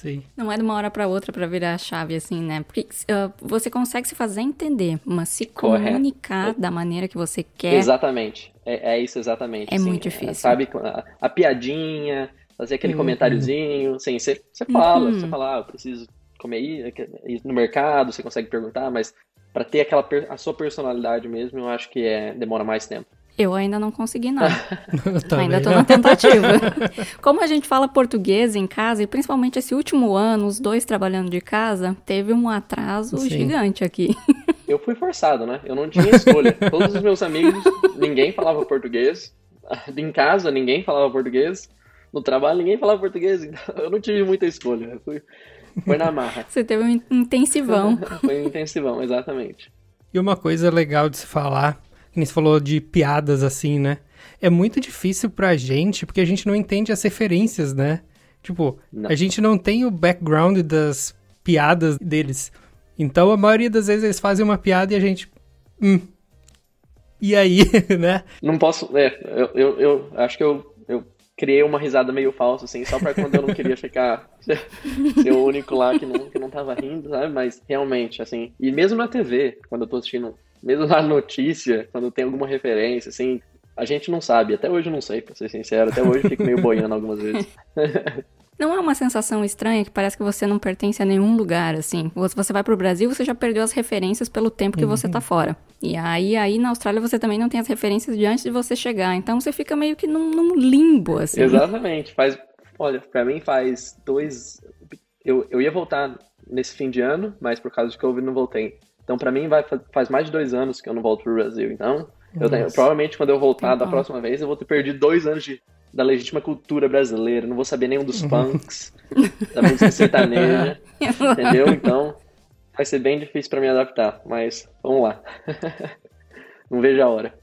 Sim.
Não é de uma hora para outra para virar a chave assim, né? Porque uh, você consegue se fazer entender, mas se Correto. comunicar é. da maneira que você quer.
Exatamente. É, é isso exatamente.
É sim. muito difícil.
sabe, a, a, piadinha, fazer aquele uhum. comentáriozinho, sim, você, você fala, uhum. você fala, ah, eu preciso comer ir, ir no mercado, você consegue perguntar, mas para ter aquela a sua personalidade mesmo, eu acho que é demora mais tempo.
Eu ainda não consegui nada. [laughs] ainda estou na tentativa. [laughs] Como a gente fala português em casa, e principalmente esse último ano, os dois trabalhando de casa, teve um atraso Sim. gigante aqui.
Eu fui forçado, né? Eu não tinha escolha. [laughs] Todos os meus amigos, ninguém falava português. Em casa, ninguém falava português. No trabalho, ninguém falava português. Então eu não tive muita escolha. Eu fui, foi na marra.
Você teve um intensivão.
foi um intensivão, exatamente.
E uma coisa legal de se falar que você falou de piadas assim, né? É muito difícil pra gente, porque a gente não entende as referências, né? Tipo, não. a gente não tem o background das piadas deles. Então, a maioria das vezes eles fazem uma piada e a gente. Hum. E aí, [laughs] né?
Não posso. É, eu, eu, eu acho que eu, eu criei uma risada meio falsa, assim, só pra quando eu não queria ficar. [laughs] ser o único lá que não, que não tava rindo, sabe? Mas realmente, assim. E mesmo na TV, quando eu tô assistindo mesmo na notícia, quando tem alguma referência, assim, a gente não sabe. Até hoje eu não sei, pra ser sincero. Até hoje eu fico meio boiando algumas vezes. [laughs]
Não é uma sensação estranha que parece que você não pertence a nenhum lugar, assim. Você vai pro Brasil, você já perdeu as referências pelo tempo que uhum. você tá fora. E aí, aí na Austrália você também não tem as referências de antes de você chegar. Então você fica meio que num, num limbo, assim.
Exatamente. Faz, olha, pra mim faz dois... Eu, eu ia voltar nesse fim de ano, mas por causa de Covid não voltei. Então, para mim, vai, faz mais de dois anos que eu não volto pro Brasil. Então, eu tenho, provavelmente quando eu voltar da próxima vez, eu vou ter perdido dois anos de, da legítima cultura brasileira. Não vou saber nenhum dos [laughs] punks, da música sertaneja, entendeu? Então, vai ser bem difícil para me adaptar. Mas, vamos lá. [laughs] não vejo a hora.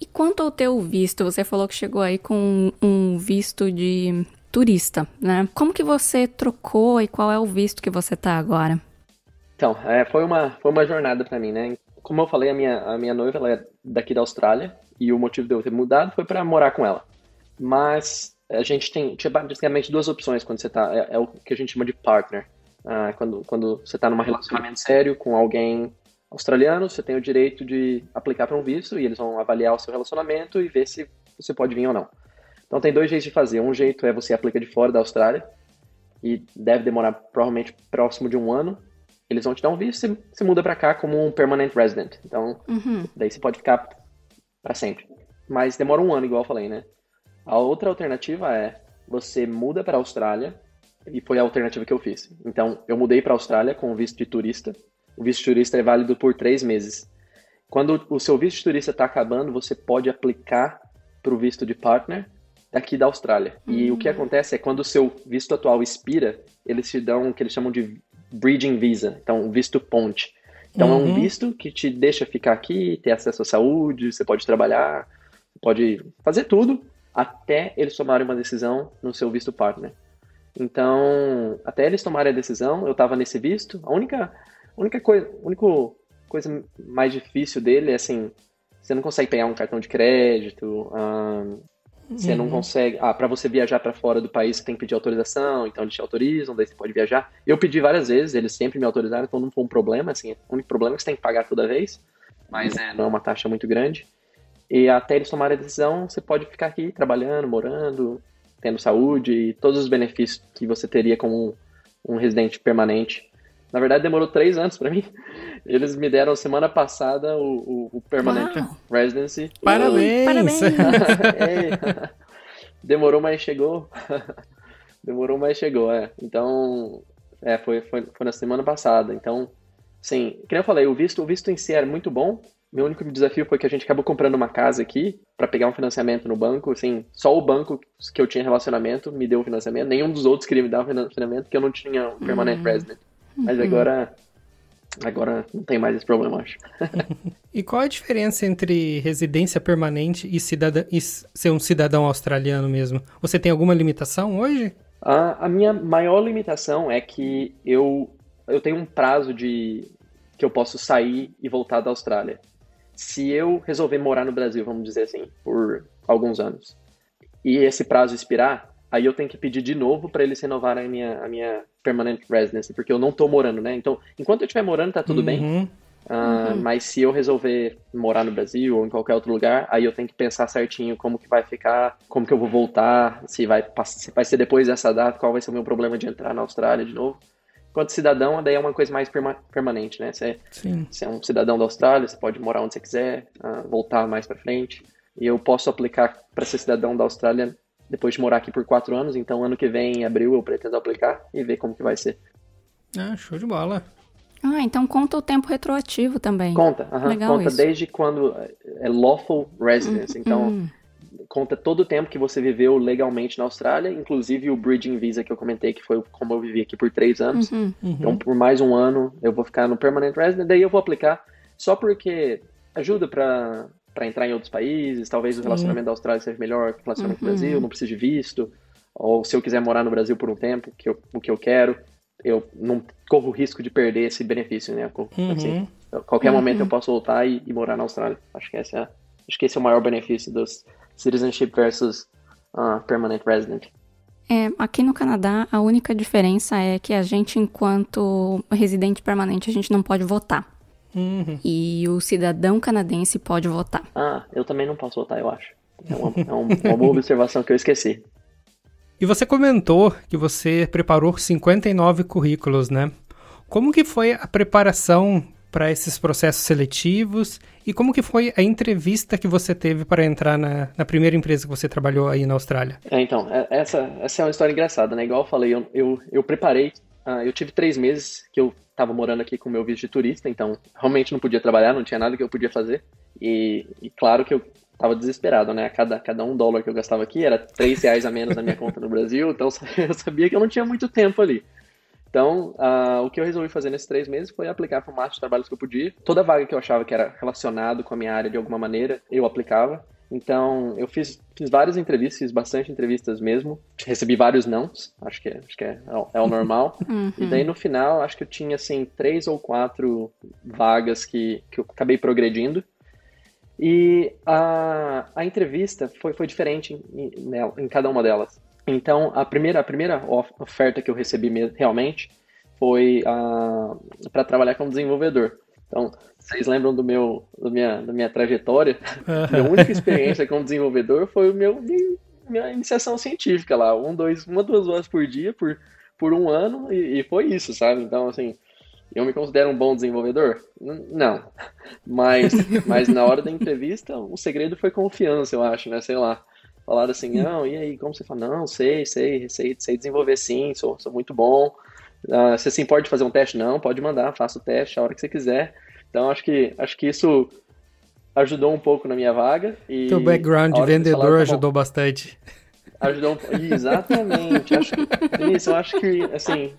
E quanto ao teu visto, você falou que chegou aí com um visto de turista, né? Como que você trocou e qual é o visto que você tá agora?
Então, é, foi, uma, foi uma jornada para mim, né? como eu falei, a minha, a minha noiva ela é daqui da Austrália e o motivo de eu ter mudado foi para morar com ela. Mas a gente tem tinha basicamente duas opções quando você tá. É, é o que a gente chama de partner. Ah, quando, quando você está num relacionamento sério com alguém australiano, você tem o direito de aplicar para um visto e eles vão avaliar o seu relacionamento e ver se você pode vir ou não. Então tem dois jeitos de fazer. Um jeito é você aplica de fora da Austrália e deve demorar provavelmente próximo de um ano. Eles vão te dar um visto, você, você muda para cá como um permanent resident. Então, uhum. daí você pode ficar para sempre. Mas demora um ano, igual eu falei, né? A outra alternativa é você muda para a Austrália e foi a alternativa que eu fiz. Então, eu mudei para a Austrália com o visto de turista. O visto de turista é válido por três meses. Quando o seu visto de turista está acabando, você pode aplicar para o visto de partner daqui da Austrália. E o que hum. acontece é quando o seu visto atual expira, eles te dão o que eles chamam de bridging visa, então visto ponte. Então uhum. é um uhum. visto que te deixa ficar aqui, ter acesso à saúde, você pode trabalhar, pode fazer tudo até eles tomarem uma decisão no seu visto partner. Então, até eles tomarem a decisão, eu estava nesse visto. A única, única coisa, única coisa mais difícil dele é assim, você não consegue pegar um cartão de crédito, você uhum. não consegue. Ah, para você viajar para fora do país, você tem que pedir autorização, então eles te autorizam, daí você pode viajar. Eu pedi várias vezes, eles sempre me autorizaram, então não foi um problema, assim. O único problema é que você tem que pagar toda vez, mas é, não é uma taxa muito grande. E até eles tomarem a decisão, você pode ficar aqui trabalhando, morando, tendo saúde e todos os benefícios que você teria como um, um residente permanente. Na verdade, demorou três anos para mim. Eles me deram semana passada o, o, o Permanent Uau. Residency.
Parabéns! Parabéns.
é. [laughs] [laughs] Demorou, mas chegou. Demorou, mas chegou, é. Então, é, foi, foi, foi na semana passada. Então, sim, como eu falei, o visto, o visto em si era muito bom, meu único desafio foi que a gente acabou comprando uma casa aqui para pegar um financiamento no banco. Assim, só o banco que eu tinha relacionamento me deu o financiamento. Nenhum dos outros queria me dar o financiamento porque eu não tinha um permanent uhum. resident. Mas uhum. agora, agora não tem mais esse problema, acho. [laughs]
e qual a diferença entre residência permanente e, cidadã, e ser um cidadão australiano mesmo? Você tem alguma limitação hoje?
A, a minha maior limitação é que eu, eu tenho um prazo de que eu posso sair e voltar da Austrália se eu resolver morar no Brasil, vamos dizer assim, por alguns anos, e esse prazo expirar, aí eu tenho que pedir de novo para eles renovarem a minha, a minha permanent residence, porque eu não tô morando, né? Então, enquanto eu estiver morando, tá tudo uhum. bem. Uh, uhum. Mas se eu resolver morar no Brasil ou em qualquer outro lugar, aí eu tenho que pensar certinho como que vai ficar, como que eu vou voltar, se vai, se vai ser depois dessa data, qual vai ser o meu problema de entrar na Austrália de novo. Enquanto cidadão, daí é uma coisa mais perma permanente, né? Você, você, é um cidadão da Austrália, você pode morar onde você quiser, uh, voltar mais para frente. E eu posso aplicar para ser cidadão da Austrália depois de morar aqui por quatro anos. Então, ano que vem, em abril, eu pretendo aplicar e ver como que vai ser.
Ah, show de bola.
Ah, então conta o tempo retroativo também.
Conta, uh -huh, Legal conta isso. desde quando é lawful residence. Hum, então, hum conta todo o tempo que você viveu legalmente na Austrália, inclusive o Bridging Visa que eu comentei, que foi como eu vivi aqui por três anos. Uhum, uhum. Então, por mais um ano, eu vou ficar no Permanent Resident, daí eu vou aplicar só porque ajuda para para entrar em outros países, talvez o relacionamento da Austrália seja melhor que o relacionamento uhum. do Brasil, não preciso de visto, ou se eu quiser morar no Brasil por um tempo, que eu, o que eu quero, eu não corro o risco de perder esse benefício, né? Assim, uhum. qualquer momento eu uhum. posso voltar e, e, morar na Austrália. Acho que, essa é, acho que esse é o maior benefício dos, citizenship versus uh, permanent resident.
É, aqui no Canadá, a única diferença é que a gente, enquanto residente permanente, a gente não pode votar. Uhum. E o cidadão canadense pode votar.
Ah, eu também não posso votar, eu acho. É uma, é uma boa observação que eu esqueci.
E você comentou que você preparou 59 currículos, né? Como que foi a preparação para esses processos seletivos e como que foi a entrevista que você teve para entrar na, na primeira empresa que você trabalhou aí na Austrália?
É, então, é, essa, essa é uma história engraçada, né? Igual eu falei, eu, eu, eu preparei, uh, eu tive três meses que eu estava morando aqui com meu visto de turista, então realmente não podia trabalhar, não tinha nada que eu podia fazer. E, e claro que eu estava desesperado, né? Cada, cada um dólar que eu gastava aqui era três reais a menos na minha conta no Brasil, então [laughs] eu sabia que eu não tinha muito tempo ali. Então, uh, o que eu resolvi fazer nesses três meses foi aplicar para o máximo de trabalhos que eu podia. Toda vaga que eu achava que era relacionado com a minha área de alguma maneira, eu aplicava. Então, eu fiz, fiz várias entrevistas, fiz bastante entrevistas mesmo. Recebi vários nãos, acho que, acho que é, é o normal. [laughs]
Uhum.
E daí, no final, acho que eu tinha, assim, três ou quatro vagas que, que eu acabei progredindo. E a, a entrevista foi, foi diferente em, em, em cada uma delas. Então, a primeira, a primeira oferta que eu recebi realmente foi uh, para trabalhar como desenvolvedor. Então, vocês lembram do meu, do minha, da minha trajetória? Uhum. Minha única experiência como desenvolvedor foi o meu minha iniciação científica lá, um, dois, uma, duas horas por dia por, por um ano e, e foi isso, sabe? Então, assim, eu me considero um bom desenvolvedor? Não. Mas, [laughs] mas na hora da entrevista, o segredo foi confiança, eu acho, né? Sei lá. Falaram assim, não, e aí, como você fala? Não, sei, sei, sei, sei desenvolver sim, sou, sou muito bom. Uh, você se importa de fazer um teste? Não, pode mandar, faça o teste a hora que você quiser. Então, acho que, acho que isso ajudou um pouco na minha vaga. E
Teu background de vendedor falaram, tá ajudou bastante.
Ajudou um... Exatamente. acho que, isso, eu acho que, assim,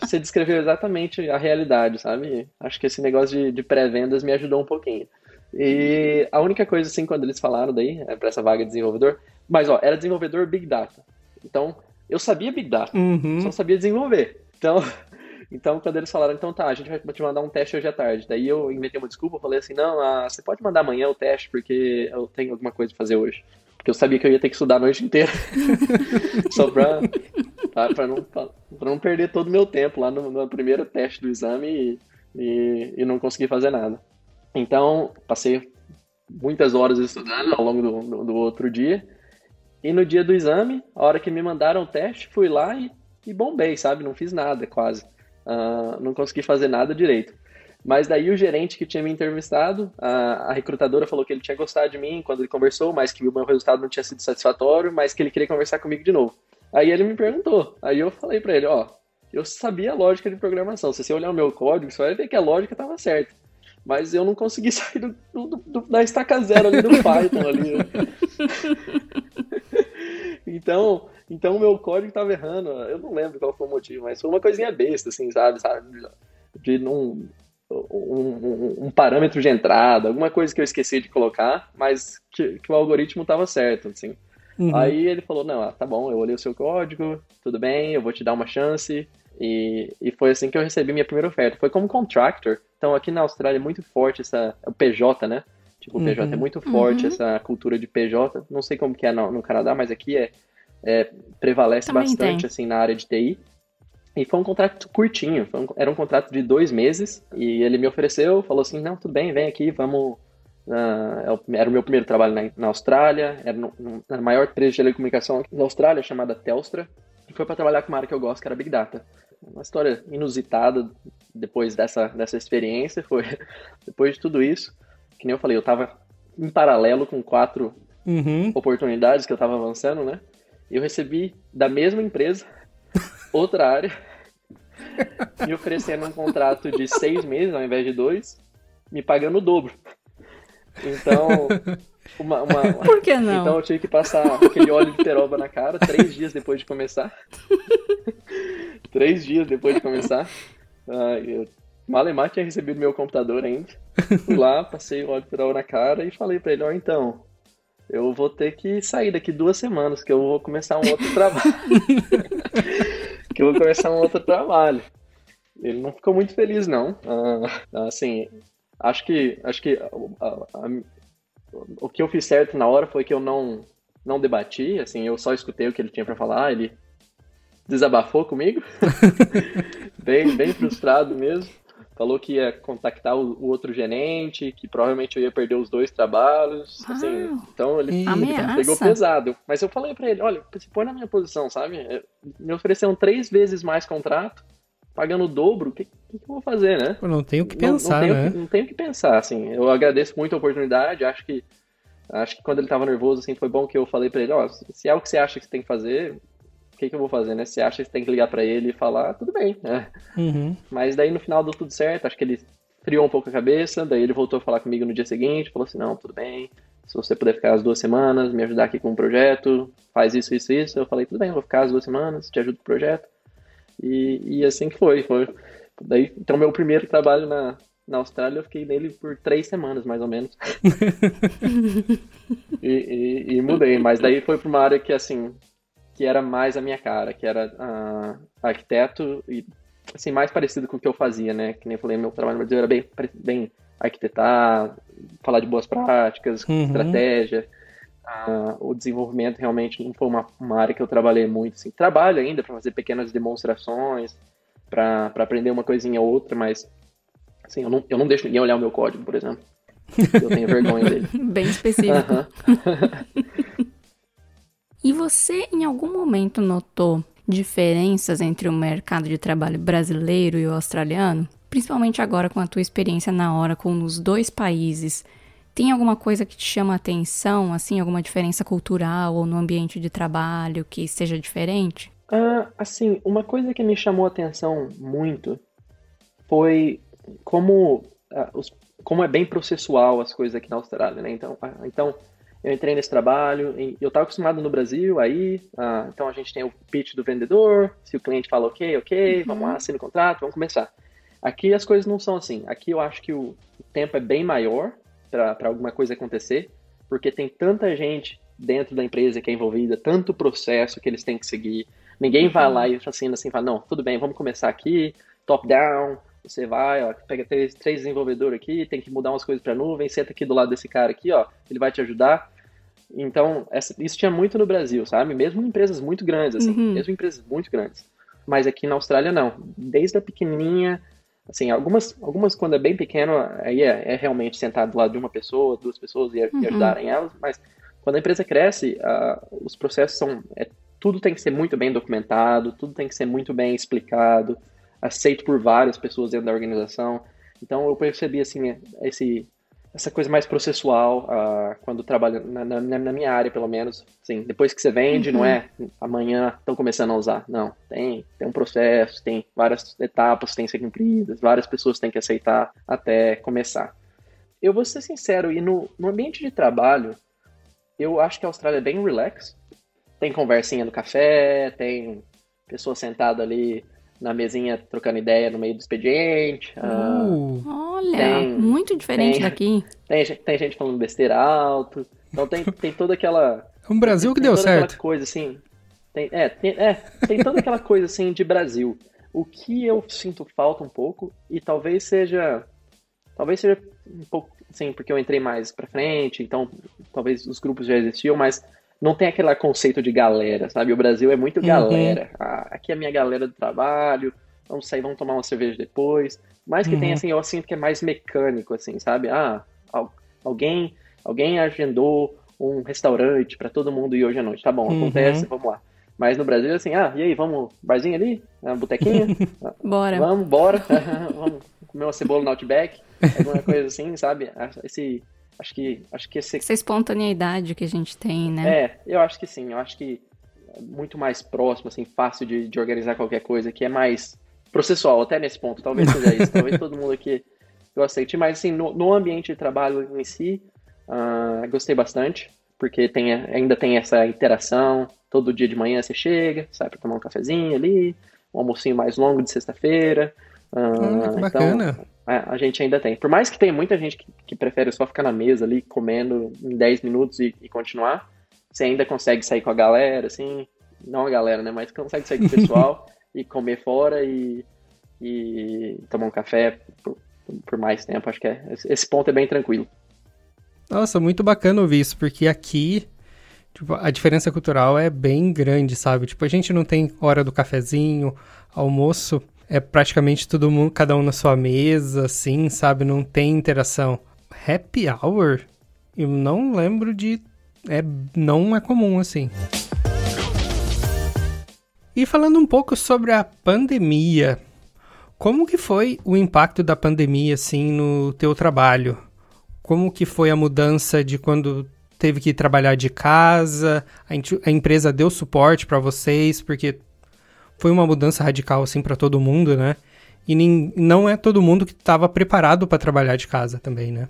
você descreveu exatamente a realidade, sabe? Acho que esse negócio de, de pré-vendas me ajudou um pouquinho. E a única coisa, assim, quando eles falaram daí, é para essa vaga de desenvolvedor, mas, ó, era desenvolvedor Big Data. Então, eu sabia Big Data, uhum. só sabia desenvolver. Então, então, quando eles falaram, então tá, a gente vai te mandar um teste hoje à tarde. Daí eu inventei uma desculpa, falei assim, não, ah, você pode mandar amanhã o teste, porque eu tenho alguma coisa pra fazer hoje. Porque eu sabia que eu ia ter que estudar a noite inteira. [laughs] Só pra, pra, pra, não, pra, pra, não perder todo o meu tempo lá no, no primeiro teste do exame e, e, e não conseguir fazer nada. Então, passei muitas horas estudando ao longo do, do, do, outro dia. E no dia do exame, a hora que me mandaram o teste, fui lá e, e bombei, sabe? Não fiz nada, quase. Uh, não consegui fazer nada direito. Mas daí o gerente que tinha me entrevistado, a, a, recrutadora falou que ele tinha gostado de mim quando ele conversou, mas que o meu resultado não tinha sido satisfatório, mas que ele queria conversar comigo de novo. Aí ele me perguntou. Aí eu falei para ele, ó, eu sabia a lógica de programação. Se você olhar o meu código, você vai ver que a lógica estava certa. Mas eu não consegui [laughs] sair do, do, do, da estaca zero ali do Python ali. [laughs] Então, então o meu código estava errando. Eu não lembro qual foi o motivo, mas foi uma coisinha besta, assim, sabe? sabe? De não um, um, parâmetro de entrada, alguma coisa que eu esqueci de colocar, mas que, que o algoritmo estava certo, assim. Uhum. Aí ele falou, não, ah, tá bom, eu olhei o seu código, tudo bem, eu vou te dar uma chance. E, e foi assim que eu recebi minha primeira oferta. Foi como contractor. Então aqui na Austrália é muito forte essa, o PJ, né? Tipo, o PJ é uhum. é muito forte, uhum. essa cultura de PJ. Não sei como que é no, no Canadá, mas aqui é, é prevalece Também bastante, tem. assim, na área de TI. E foi um contrato curtinho, um, era um contrato de dois meses, e ele me ofereceu, falou assim, não, tudo bem, vem aqui, vamos... Uh, era o meu primeiro trabalho na, na Austrália, era no, no, na maior empresa de telecomunicação da Austrália, chamada Telstra, e foi para trabalhar com uma área que eu gosto, que era Big Data. Uma história inusitada depois dessa, dessa experiência, [laughs] foi depois de tudo isso, que nem eu falei, eu estava em paralelo com quatro uhum. oportunidades que eu estava avançando, né? E eu recebi da mesma empresa [laughs] outra área, me oferecendo um contrato de seis meses ao invés de dois, me pagando o dobro. Então, [laughs] uma, uma,
Por que não?
Então eu tive que passar aquele óleo de peroba na cara três dias depois de começar. [laughs] três dias depois de começar. Uh, eu, Malemar tinha recebido meu computador ainda. Fui lá, [laughs] passei o óleo peroba na cara e falei pra ele, ó, oh, então, eu vou ter que sair daqui duas semanas, que eu vou começar um outro trabalho. [laughs] que eu vou começar um outro trabalho. Ele não ficou muito feliz, não. Uh, assim, acho que, acho que o que eu fiz certo na hora foi que eu não, não debati, assim, eu só escutei o que ele tinha para falar, ele desabafou comigo, [laughs] bem, bem frustrado mesmo falou que ia contactar o, o, outro gerente, que provavelmente eu ia perder os dois trabalhos. Ah, assim, então ele
ameaça.
pegou pesado. Mas eu falei para ele, olha, se põe na minha posição, sabe? Me ofereceram três vezes mais contrato, pagando o dobro, o que, que, que, eu vou fazer, né?
Eu não tenho o que pensar,
não, não
né?
Que, não tenho o que pensar, assim. Eu agradeço muito a oportunidade, acho que acho que quando ele tava nervoso, assim, foi bom que eu falei para ele, ó, se é o que você acha que você tem que fazer, o que, que eu vou fazer, né? Você acha que você tem que ligar para ele e falar, tudo bem, né?
Uhum.
Mas daí no final deu tudo certo, acho que ele friou um pouco a cabeça, daí ele voltou a falar comigo no dia seguinte, falou assim, não, tudo bem, se você puder ficar as duas semanas, me ajudar aqui com o projeto, faz isso, isso, isso. Eu falei, tudo bem, vou ficar as duas semanas, te ajudo com o projeto. E, e assim que foi, foi. Daí, então meu primeiro trabalho na, na Austrália eu fiquei nele por três semanas, mais ou menos. [laughs] e, e, e, mudei, mas daí foi para uma área que, assim, que era mais a minha cara, que era uh, arquiteto e, assim, mais parecido com o que eu fazia, né? Que nem eu falei, meu trabalho no Brasil era bem, bem arquitetar, falar de boas práticas, uhum. estratégia. Uh, o desenvolvimento realmente não foi uma, uma área que eu trabalhei muito. Assim. Trabalho ainda para fazer pequenas demonstrações, para aprender uma coisinha ou outra, mas assim, eu, não, eu não deixo ninguém olhar o meu código, por exemplo. Eu tenho vergonha [laughs] dele.
Bem específico. [laughs] e você, em algum momento, notou diferenças entre o mercado de trabalho brasileiro e o australiano? Principalmente agora com a tua experiência na Oracle nos dois países. Tem alguma coisa que te chama a atenção, assim, alguma diferença cultural ou no ambiente de trabalho que seja diferente?
Uh, assim, uma coisa que me chamou a atenção muito foi como, uh, os, como é bem processual as coisas aqui na Austrália, né? Então, uh, então eu entrei nesse trabalho, e eu estava acostumado no Brasil, aí, então a gente tem o pitch do vendedor, se o cliente fala ok, ok, uhum. vamos lá, assina o contrato, vamos começar. Aqui as coisas não são assim. Aqui eu acho que o tempo é bem maior, para alguma coisa acontecer, porque tem tanta gente dentro da empresa que é envolvida, tanto processo que eles têm que seguir. Ninguém vai lá e assina assim, fala, não, tudo bem, vamos começar aqui, top down, você vai, ó, pega três, três desenvolvedores aqui, tem que mudar umas coisas para nuvem, senta aqui do lado desse cara aqui, ó, ele vai te ajudar. Então, essa, isso tinha muito no Brasil, sabe? Mesmo em empresas muito grandes, assim, uhum. mesmo empresas muito grandes. Mas aqui na Austrália, não. Desde a pequenininha Assim, algumas, algumas quando é bem pequeno, aí é, é realmente sentar do lado de uma pessoa, duas pessoas e, uhum. e ajudarem elas, mas quando a empresa cresce, uh, os processos são. É, tudo tem que ser muito bem documentado, tudo tem que ser muito bem explicado, aceito por várias pessoas dentro da organização. Então eu percebi assim esse essa coisa mais processual uh, quando trabalha na, na, na, minha área, pelo menos. Assim, depois que você vende, uhum. não é amanhã estão começando a usar. Não, tem, tem um processo, tem várias etapas que têm que ser cumpridas, várias pessoas têm que aceitar até começar. Eu vou ser sincero, e no, no ambiente de trabalho, eu acho que a Austrália é bem relax. Tem conversinha no café, tem pessoa sentada ali na mesinha trocando ideia no meio do expediente.
Uh, olha, tem, muito diferente tem, daqui.
Tem, tem gente falando besteira alto. Então tem, tem toda aquela.
É [laughs] um Brasil que deu
toda
certo.
Aquela coisa assim. Tem, é, tem, é, tem toda aquela coisa assim de Brasil. O que eu sinto falta um pouco, e talvez seja. Talvez seja um pouco. Sim, porque eu entrei mais pra frente, então talvez os grupos já existiam, mas não tem aquele conceito de galera, sabe? O Brasil é muito uhum. galera. Ah, aqui é a minha galera do trabalho, vamos sair, vamos tomar uma cerveja depois. Mas que uhum. tem, assim, eu sinto que é mais mecânico, assim, sabe? Ah, alguém, alguém agendou um restaurante para todo mundo ir hoje à noite. Tá bom, uhum. acontece, vamos lá. Mas no Brasil, assim, ah, e aí, vamos, barzinho ali? Uma botequinha? [laughs]
bora.
Vamos, bora. [laughs] vamos comer uma cebola no Outback? Alguma coisa assim, sabe? Esse, Acho que, acho que esse...
Essa espontaneidade que a gente tem, né?
É, eu acho que sim. Eu acho que é muito mais próximo, assim, fácil de, de organizar qualquer coisa, que é mais processual, até nesse ponto. Talvez seja isso. [laughs] talvez todo mundo aqui eu aceite. Mas, assim, no, no ambiente de trabalho em si, uh, gostei bastante, porque tem, ainda tem essa interação. Todo dia de manhã você chega, sai para tomar um cafezinho ali, um almocinho mais longo de sexta-feira.
Uh, hum, que bacana. Então,
é, a gente ainda tem. Por mais que tenha muita gente que, que prefere só ficar na mesa ali, comendo em 10 minutos e, e, continuar, você ainda consegue sair com a galera, assim, não a galera, né, mas consegue sair com o pessoal [laughs] e comer fora e, e tomar um café por, por mais tempo. Acho que é, esse ponto é bem tranquilo.
Nossa, muito bacana ouvir isso, porque aqui tipo, a diferença cultural é bem grande, sabe? Tipo, a gente não tem hora do cafezinho, almoço é praticamente todo mundo, cada um na sua mesa, assim, sabe? Não tem interação. Happy hour? Eu não lembro de. É, não é comum assim. E falando um pouco sobre a pandemia, como que foi o impacto da pandemia assim no teu trabalho? Como que foi a mudança de quando teve que trabalhar de casa? A, a empresa deu suporte para vocês porque foi uma mudança radical assim para todo mundo, né? E nem, não é todo mundo que estava preparado para trabalhar de casa também, né?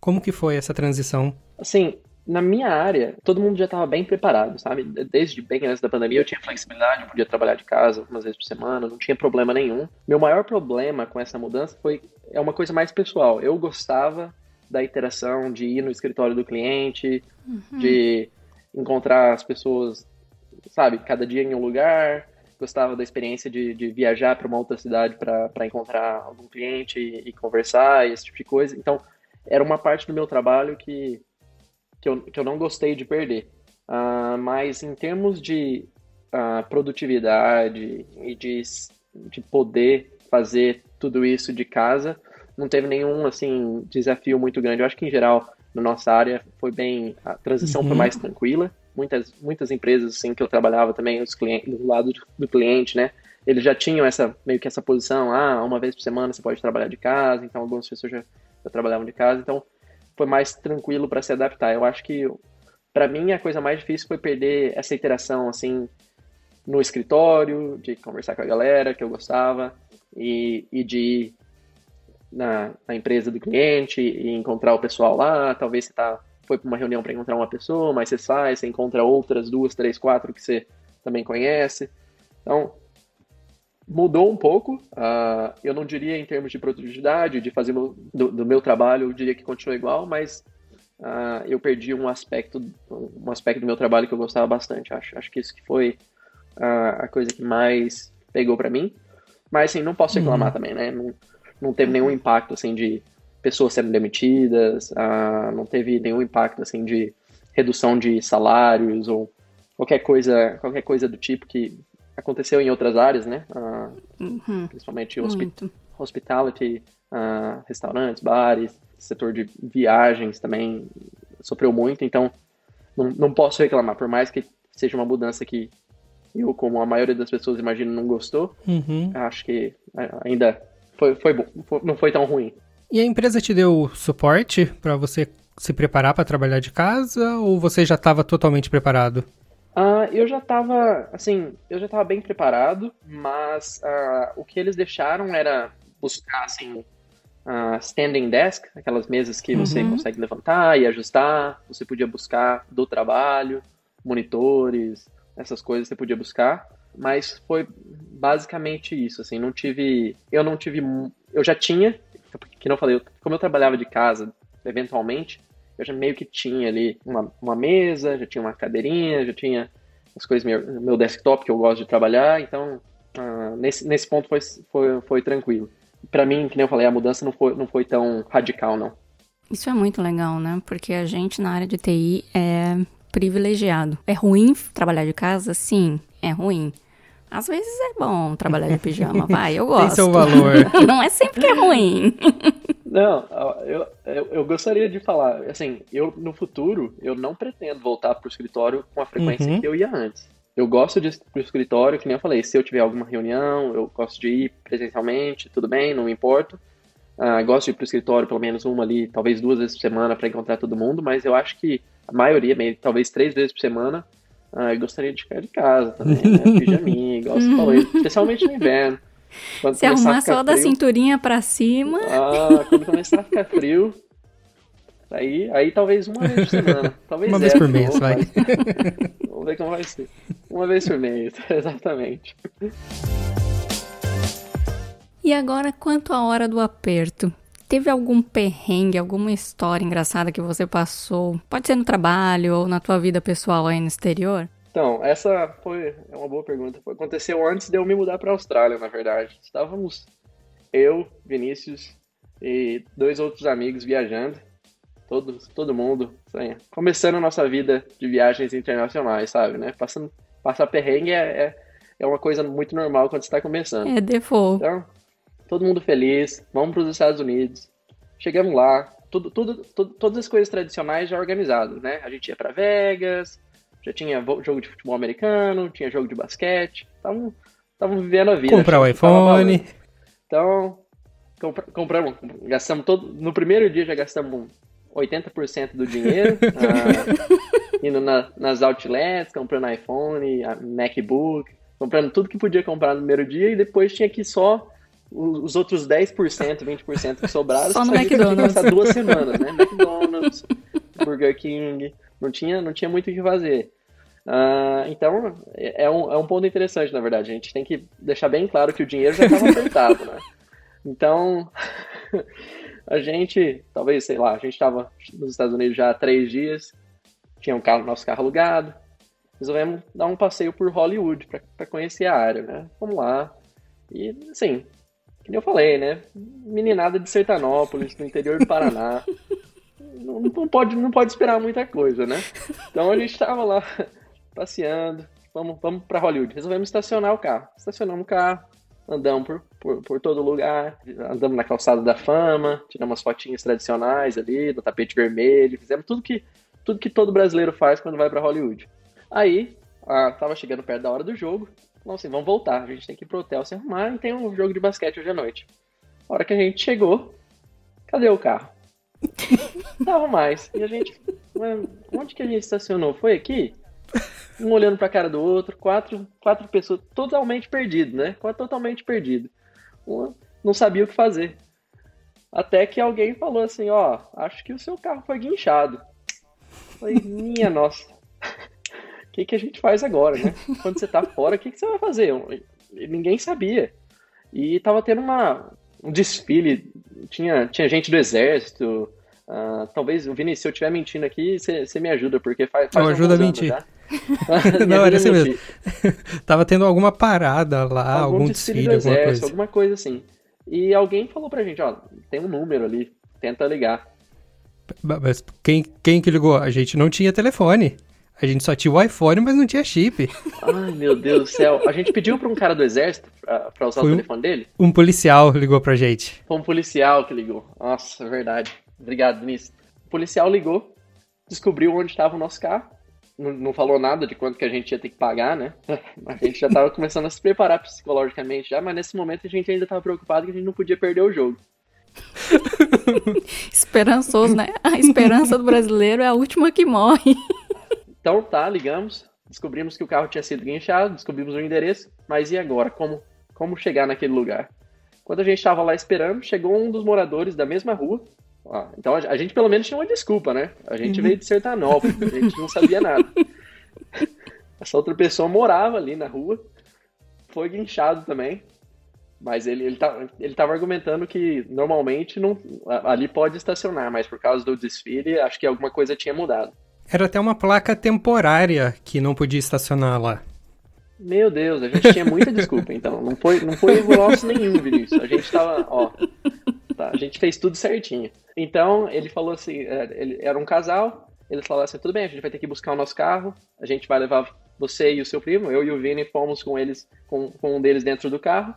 Como que foi essa transição?
Assim, na minha área, todo mundo já estava bem preparado, sabe? Desde bem antes da pandemia, eu tinha flexibilidade, eu podia trabalhar de casa algumas vezes por semana, não tinha problema nenhum. Meu maior problema com essa mudança foi é uma coisa mais pessoal. Eu gostava da interação, de ir no escritório do cliente, uhum. de encontrar as pessoas, sabe, cada dia em um lugar. Gostava da experiência de, de viajar para uma outra cidade para encontrar algum cliente e, e conversar, e esse tipo de coisa. Então, era uma parte do meu trabalho que que eu, que eu não gostei de perder. Uh, mas em termos de uh, produtividade e de, de poder fazer tudo isso de casa, não teve nenhum assim desafio muito grande. Eu acho que em geral na nossa área foi bem a transição uhum. foi mais tranquila. Muitas muitas empresas assim que eu trabalhava também os clientes do lado do cliente, né? Eles já tinham essa meio que essa posição, ah, uma vez por semana você pode trabalhar de casa, então algumas pessoas já, já trabalhavam de casa, então foi mais tranquilo para se adaptar. Eu acho que para mim a coisa mais difícil foi perder essa interação assim no escritório, de conversar com a galera que eu gostava e, e de ir na, na, empresa do cliente e encontrar o pessoal lá. Talvez você tá, foi para uma reunião para encontrar uma pessoa, mas você sai, você encontra outras duas, três, quatro que você também conhece. Então, mudou um pouco. Uh, eu não diria em termos de produtividade, de fazer meu, do, do, meu trabalho, eu diria que continua igual, mas uh, eu perdi um aspecto, um aspecto do meu trabalho que eu gostava bastante. Acho, acho que isso que foi uh, a coisa que mais pegou para mim. Mas assim, não posso reclamar uhum. também, né? Não, não teve nenhum impacto assim de pessoas sendo demitidas, não teve nenhum impacto assim de redução de salários ou qualquer coisa, qualquer coisa do tipo que aconteceu em outras áreas, né? Uh, uhum. Principalmente hospi hospitality, uh, restaurantes, bares, setor de viagens também sofreu muito, então não, não posso reclamar, por mais que seja uma mudança que eu, como a maioria das pessoas imagino, não gostou, uhum. acho que ainda foi, foi bom, foi, não foi tão ruim.
E a empresa te deu suporte para você se preparar para trabalhar de casa ou você já estava totalmente preparado?
Uh, eu já estava, assim, eu já estava bem preparado, mas uh, o que eles deixaram era buscar, assim, uh, standing desk, aquelas mesas que uhum. você consegue levantar e ajustar, você podia buscar do trabalho, monitores, essas coisas você podia buscar, mas foi basicamente isso, assim, não tive, eu não tive, eu já tinha, que não falei, como eu trabalhava de casa, eventualmente, eu já meio que tinha ali uma, uma mesa, já tinha uma cadeirinha, já tinha as coisas, meu, meu desktop que eu gosto de trabalhar, então uh, nesse, nesse ponto foi, foi, foi tranquilo. Para mim, que nem eu falei, a mudança não foi, não foi tão radical, não.
Isso é muito legal, né? Porque a gente na área de TI é privilegiado. É ruim trabalhar de casa? Sim, é ruim. Às vezes é bom trabalhar de pijama, vai, eu [laughs] gosto.
Tem seu valor. [laughs]
Não é sempre que é ruim.
Não, eu, eu, eu, gostaria de falar, assim, eu no futuro, eu não pretendo voltar pro escritório com a frequência uhum. que eu ia antes. Eu gosto de ir pro escritório, que nem eu falei, se eu tiver alguma reunião, eu gosto de ir presencialmente, tudo bem, não me importo. Uh, gosto de ir pro escritório pelo menos uma ali, talvez duas vezes por semana para encontrar todo mundo, mas eu acho que a maioria, talvez três vezes por semana, uh, eu gostaria de ficar de casa também, né? Pijaminha, igual você falou, especialmente no inverno.
Quando Se arrumar só frio, da cinturinha pra cima.
Ah, quando começar a ficar frio. Aí, aí talvez uma vez por semana. Talvez
uma vez por mês, vai.
Vamos ver como vai ser. Uma vez por mês, [laughs] exatamente.
E agora, quanto à hora do aperto? Teve algum perrengue, alguma história engraçada que você passou? Pode ser no trabalho ou na tua vida pessoal aí no exterior?
Então, essa foi é uma boa pergunta. Aconteceu antes de eu me mudar para a Austrália, na verdade. Estávamos eu, Vinícius e dois outros amigos viajando, todos, todo mundo, assim, começando a nossa vida de viagens internacionais, sabe, né? Passando, passar perrengue é, é, é uma coisa muito normal quando está começando.
É default.
Então, todo mundo feliz, vamos para os Estados Unidos. Chegamos lá, tudo, tudo, tudo, todas as coisas tradicionais já organizadas, né? A gente ia para Vegas, já tinha jogo de futebol americano, tinha jogo de basquete. Estavam vivendo a vida.
Comprar o iPhone.
Então, compra, compramos, gastamos todo. No primeiro dia já gastamos 80% do dinheiro. [laughs] ah, indo na, nas outlets, comprando iPhone, MacBook, comprando tudo que podia comprar no primeiro dia e depois tinha que só os outros 10%, 20% que sobraram,
só no McDonald's.
passar duas semanas, né? McDonald's, Burger King, não tinha, não tinha muito o que fazer. Uh, então, é um, é um ponto interessante, na verdade. A gente tem que deixar bem claro que o dinheiro já estava apertado, né? Então, [laughs] a gente, talvez, sei lá, a gente estava nos Estados Unidos já há três dias, tinha um carro, nosso carro alugado, resolvemos dar um passeio por Hollywood para conhecer a área, né? Vamos lá. E, assim, que eu falei, né? Meninada de Sertanópolis, no interior do Paraná. [laughs] não, não, pode, não pode esperar muita coisa, né? Então a gente estava lá passeando, vamos, vamos para Hollywood. Resolvemos estacionar o carro. Estacionamos o carro, andamos por, por, por, todo lugar, andamos na calçada da fama, tiramos umas fotinhas tradicionais ali, do tapete vermelho, fizemos tudo que, tudo que todo brasileiro faz quando vai para Hollywood. Aí, ah, tava chegando perto da hora do jogo, falamos assim, vamos voltar, a gente tem que ir pro hotel se arrumar e tem um jogo de basquete hoje à noite. A hora que a gente chegou, cadê o carro? Não [laughs] tava mais. E a gente, onde que a gente estacionou? Foi aqui? Um olhando pra cara do outro, quatro, quatro pessoas totalmente perdido, né? Quatro totalmente perdido. Um não sabia o que fazer. Até que alguém falou assim, ó, acho que o seu carro foi guinchado. Falei, minha [laughs] nossa. O que, que a gente faz agora, né? [laughs] Quando você tá fora, o que, que você vai fazer? Ninguém sabia. E tava tendo uma, um desfile, tinha, tinha gente do exército, Uh, talvez, Vinícius, se eu estiver mentindo aqui, você me ajuda, porque faz. faz
Não, ajuda a mentir. [laughs] [laughs] Não, era assim mesmo. Tava tendo alguma parada lá, algum, algum desfile, desfile alguma coisa.
Alguma coisa assim. E alguém falou pra gente, ó, tem um número ali, tenta ligar.
Mas quem, quem que ligou? A gente não tinha telefone. A gente só tinha o iPhone, mas não tinha chip.
Ai, meu Deus do céu. A gente pediu pra um cara do exército pra, pra usar Foi o telefone dele?
Um policial ligou pra gente.
Foi um policial que ligou. Nossa, é verdade. Obrigado, Denise. O policial ligou, descobriu onde estava o nosso carro. Não, não, falou nada de quanto que a gente ia ter que pagar, né? [laughs] A gente já estava começando a se preparar psicologicamente já, mas nesse momento a gente ainda estava preocupado que a gente não podia perder o jogo. [laughs]
Esperançoso, né? A esperança do brasileiro é a última que morre.
Então tá, ligamos, descobrimos que o carro tinha sido guinchado, descobrimos o endereço, mas e agora? Como, como chegar naquele lugar? Quando a gente estava lá esperando, chegou um dos moradores da mesma rua ah, então a, gente pelo menos tinha uma desculpa, né? A gente uhum. veio de Sertanópolis, a gente não sabia nada. [laughs] Essa outra pessoa morava ali na rua, foi guinchado também, mas ele, ele, tá, ele tava argumentando que normalmente não, ali pode estacionar, mas por causa do desfile, acho que alguma coisa tinha mudado.
Era até uma placa temporária que não podia estacionar lá.
Meu Deus, a gente tinha muita desculpa, então. Não foi, não foi nosso nenhum, Vinícius. A gente tava, ó, tá, a gente fez tudo certinho. Então, ele falou assim, é, ele era um casal, eles falaram assim, tudo bem, a gente vai ter que buscar o nosso carro, a gente vai levar você e o seu primo, eu e o Vini fomos com eles, com, com um deles dentro do carro,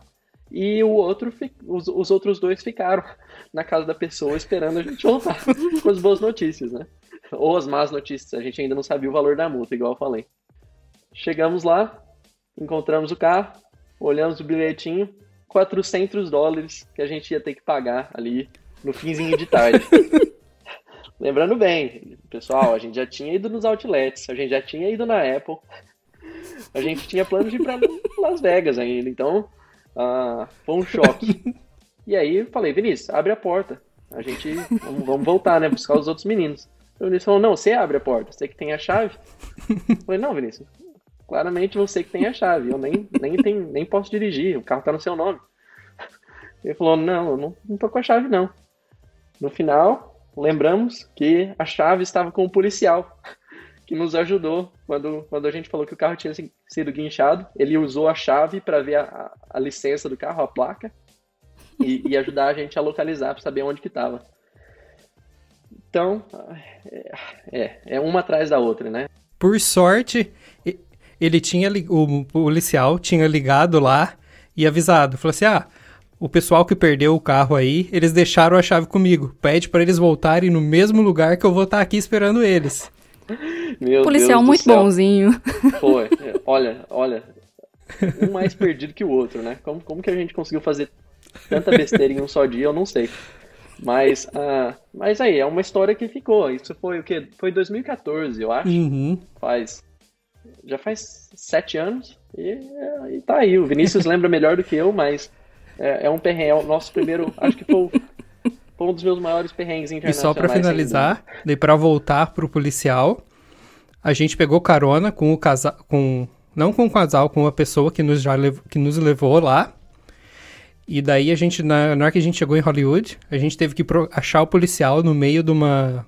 e o outro, os, os outros dois ficaram na casa da pessoa esperando a gente voltar [laughs] com as boas notícias, né? [laughs] Ou as más notícias, a gente ainda não sabia o valor da multa, igual eu falei. Chegamos lá, encontramos o carro, olhamos o bilhetinho, 400 dólares que a gente ia ter que pagar ali no finzinho de tarde. [laughs] Lembrando bem, pessoal, a gente já tinha ido nos outlets, a gente já tinha ido na Apple, a gente tinha plano de ir para Las Vegas ainda, então uh, foi um choque. E aí falei, Vinícius, abre a porta, a gente vamos, vamos voltar, né, buscar os outros meninos. O Vinícius falou, não, você abre a porta, você que tem a chave. Eu falei, não, Vinícius, claramente você que tem a chave, eu nem, nem, tenho, nem posso dirigir, o carro tá no seu nome. Ele falou, não, eu não, não tô com a chave não. No final, lembramos que a chave estava com o policial, que nos ajudou quando, quando a gente falou que o carro tinha sido guinchado. Ele usou a chave para ver a, a, licença do carro, a placa, e, e ajudar a gente a localizar para saber onde que estava. Então, é, é, é uma atrás da outra, né?
Por sorte, ele tinha o policial tinha ligado lá e avisado, falou assim: "Ah, o pessoal que perdeu o carro aí, eles deixaram a chave comigo. Pede para eles voltarem no mesmo lugar que eu vou estar tá aqui esperando eles." [laughs]
Meu policial Deus muito bonzinho. [laughs]
Foi. Olha, olha, um mais perdido que o outro, né? Como, como que a gente conseguiu fazer tanta besteira em um só dia, eu não sei. Mas, uh, mas aí, é uma história que ficou. Isso foi o quê? Foi 2014, eu acho.
Uhum.
Faz já faz sete anos e, e tá aí. O Vinícius [laughs] lembra melhor do que eu, mas é, é um perrengue. É o nosso primeiro, acho que foi foi um dos meus maiores perrengues
E
internacionais.
só pra
sem
finalizar, daí pra voltar pro policial, a gente pegou carona com o casal, com não com o casal, com uma pessoa que nos já lev- que nos levou lá. E daí a gente na, na hora que a gente chegou em Hollywood, a gente teve que pro- achar o policial no meio de uma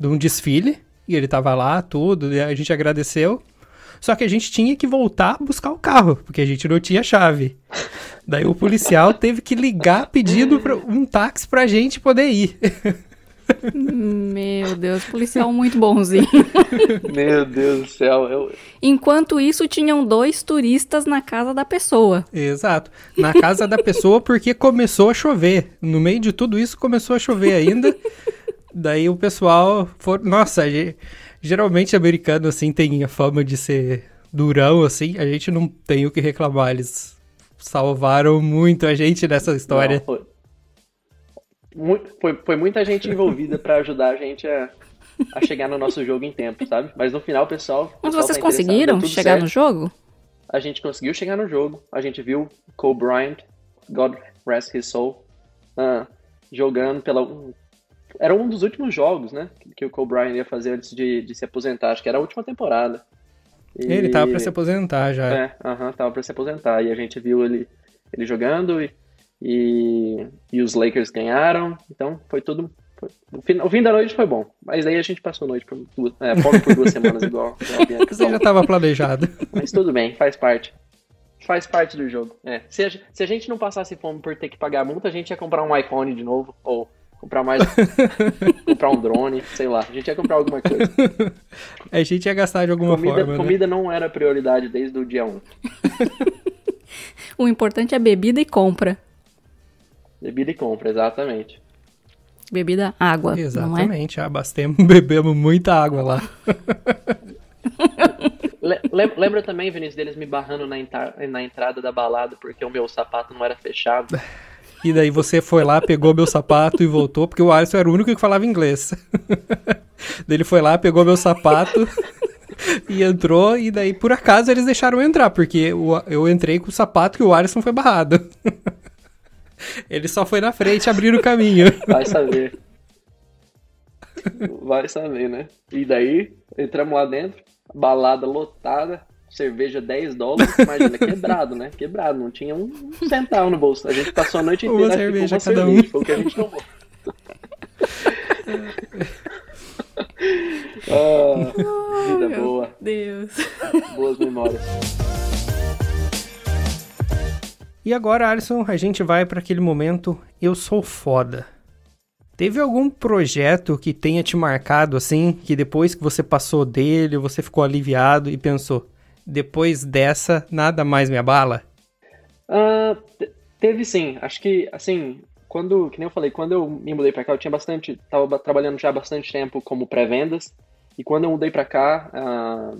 de um desfile, e ele tava lá, tudo, e a gente agradeceu. Só que a gente tinha que voltar buscar o carro, porque a gente não tinha chave. Daí o policial teve que ligar pedindo pra- um táxi pra gente poder ir. [laughs]
Meu Deus, policial muito bonzinho.
Meu Deus do céu. Eu,
Enquanto isso, tinham dois turistas na casa da pessoa.
Exato. Na casa da pessoa, porque começou a chover. No meio de tudo isso, começou a chover ainda. Daí o pessoal. For... Nossa, ge- geralmente americano, assim, tem a fama de ser durão, assim. A gente não tem o que reclamar. Eles salvaram muito a gente nessa história.
Não, foi, Mu- foi, foi muita gente envolvida pra ajudar a gente a, a chegar no nosso jogo em tempo, sabe? Mas no final, pessoal.
Mas
pessoal
vocês
tá
conseguiram chegar
certo.
no jogo?
A gente conseguiu chegar no jogo. A gente viu Kobe Bryant, God rest his soul, ah, jogando pela. Era um dos últimos jogos, né? Que o Kobe Bryant ia fazer antes de, de se aposentar. Acho que era a última temporada. E-
Ele tava pra se aposentar já.
É, aham, tava pra se aposentar. E a gente viu ele, ele jogando e, e, e os Lakers ganharam. Então foi tudo. foi- o, fim, o fim da noite foi bom. Mas aí a gente passou a noite por duas, é, por duas semanas, igual, [laughs]
Você já
falou.
tava planejado.
Mas tudo bem, faz parte. Faz parte do jogo. É. Se, a, se a gente não passasse fome por ter que pagar a multa, a gente ia comprar um iPhone de novo. Ou comprar mais. [laughs] comprar um drone, sei lá. A gente ia comprar alguma coisa. [laughs]
A gente ia gastar de alguma
Comida,
forma, né?
comida não era prioridade desde o dia 1.
O importante é bebida e compra.
Bebida e compra, exatamente.
Bebida, água, não é?
Exatamente, abastemos, [laughs] bebemos muita água lá.
Le- lem- lembra também, Vinícius, deles me barrando na, na entrada da balada porque o meu sapato não era fechado? [laughs]
E daí você foi lá, pegou meu sapato e voltou, porque o Alisson era o único que falava inglês. [laughs] daí ele foi lá, pegou meu sapato e entrou, e daí por acaso eles deixaram eu entrar, porque o- eu entrei com o sapato que o Alisson foi barrado. Ele só foi na frente abrir o caminho.
Vai saber. Vai saber, né? E daí, entramos lá dentro, balada lotada, cerveja 10 dólares, imagina, [laughs] quebrado, né? Quebrado, não tinha um centavo no bolso. A gente passou a noite
Uma
inteira com
cerveja
uma
cada
cerveja,
um.
foi o que a gente tomou. [laughs] ah, vida boa,
Deus.
boas memórias.
E agora, Alisson, a gente vai para aquele momento eu sou foda. Teve algum projeto que tenha te marcado assim, que depois que você passou dele, você ficou aliviado e pensou, depois dessa, nada mais me abala?
Te- teve sim. Acho que, assim, quando, que nem eu falei, quando eu me mudei pra cá, eu tinha bastante, tava ba- trabalhando já bastante tempo como pré-vendas. E quando eu mudei pra cá, ah,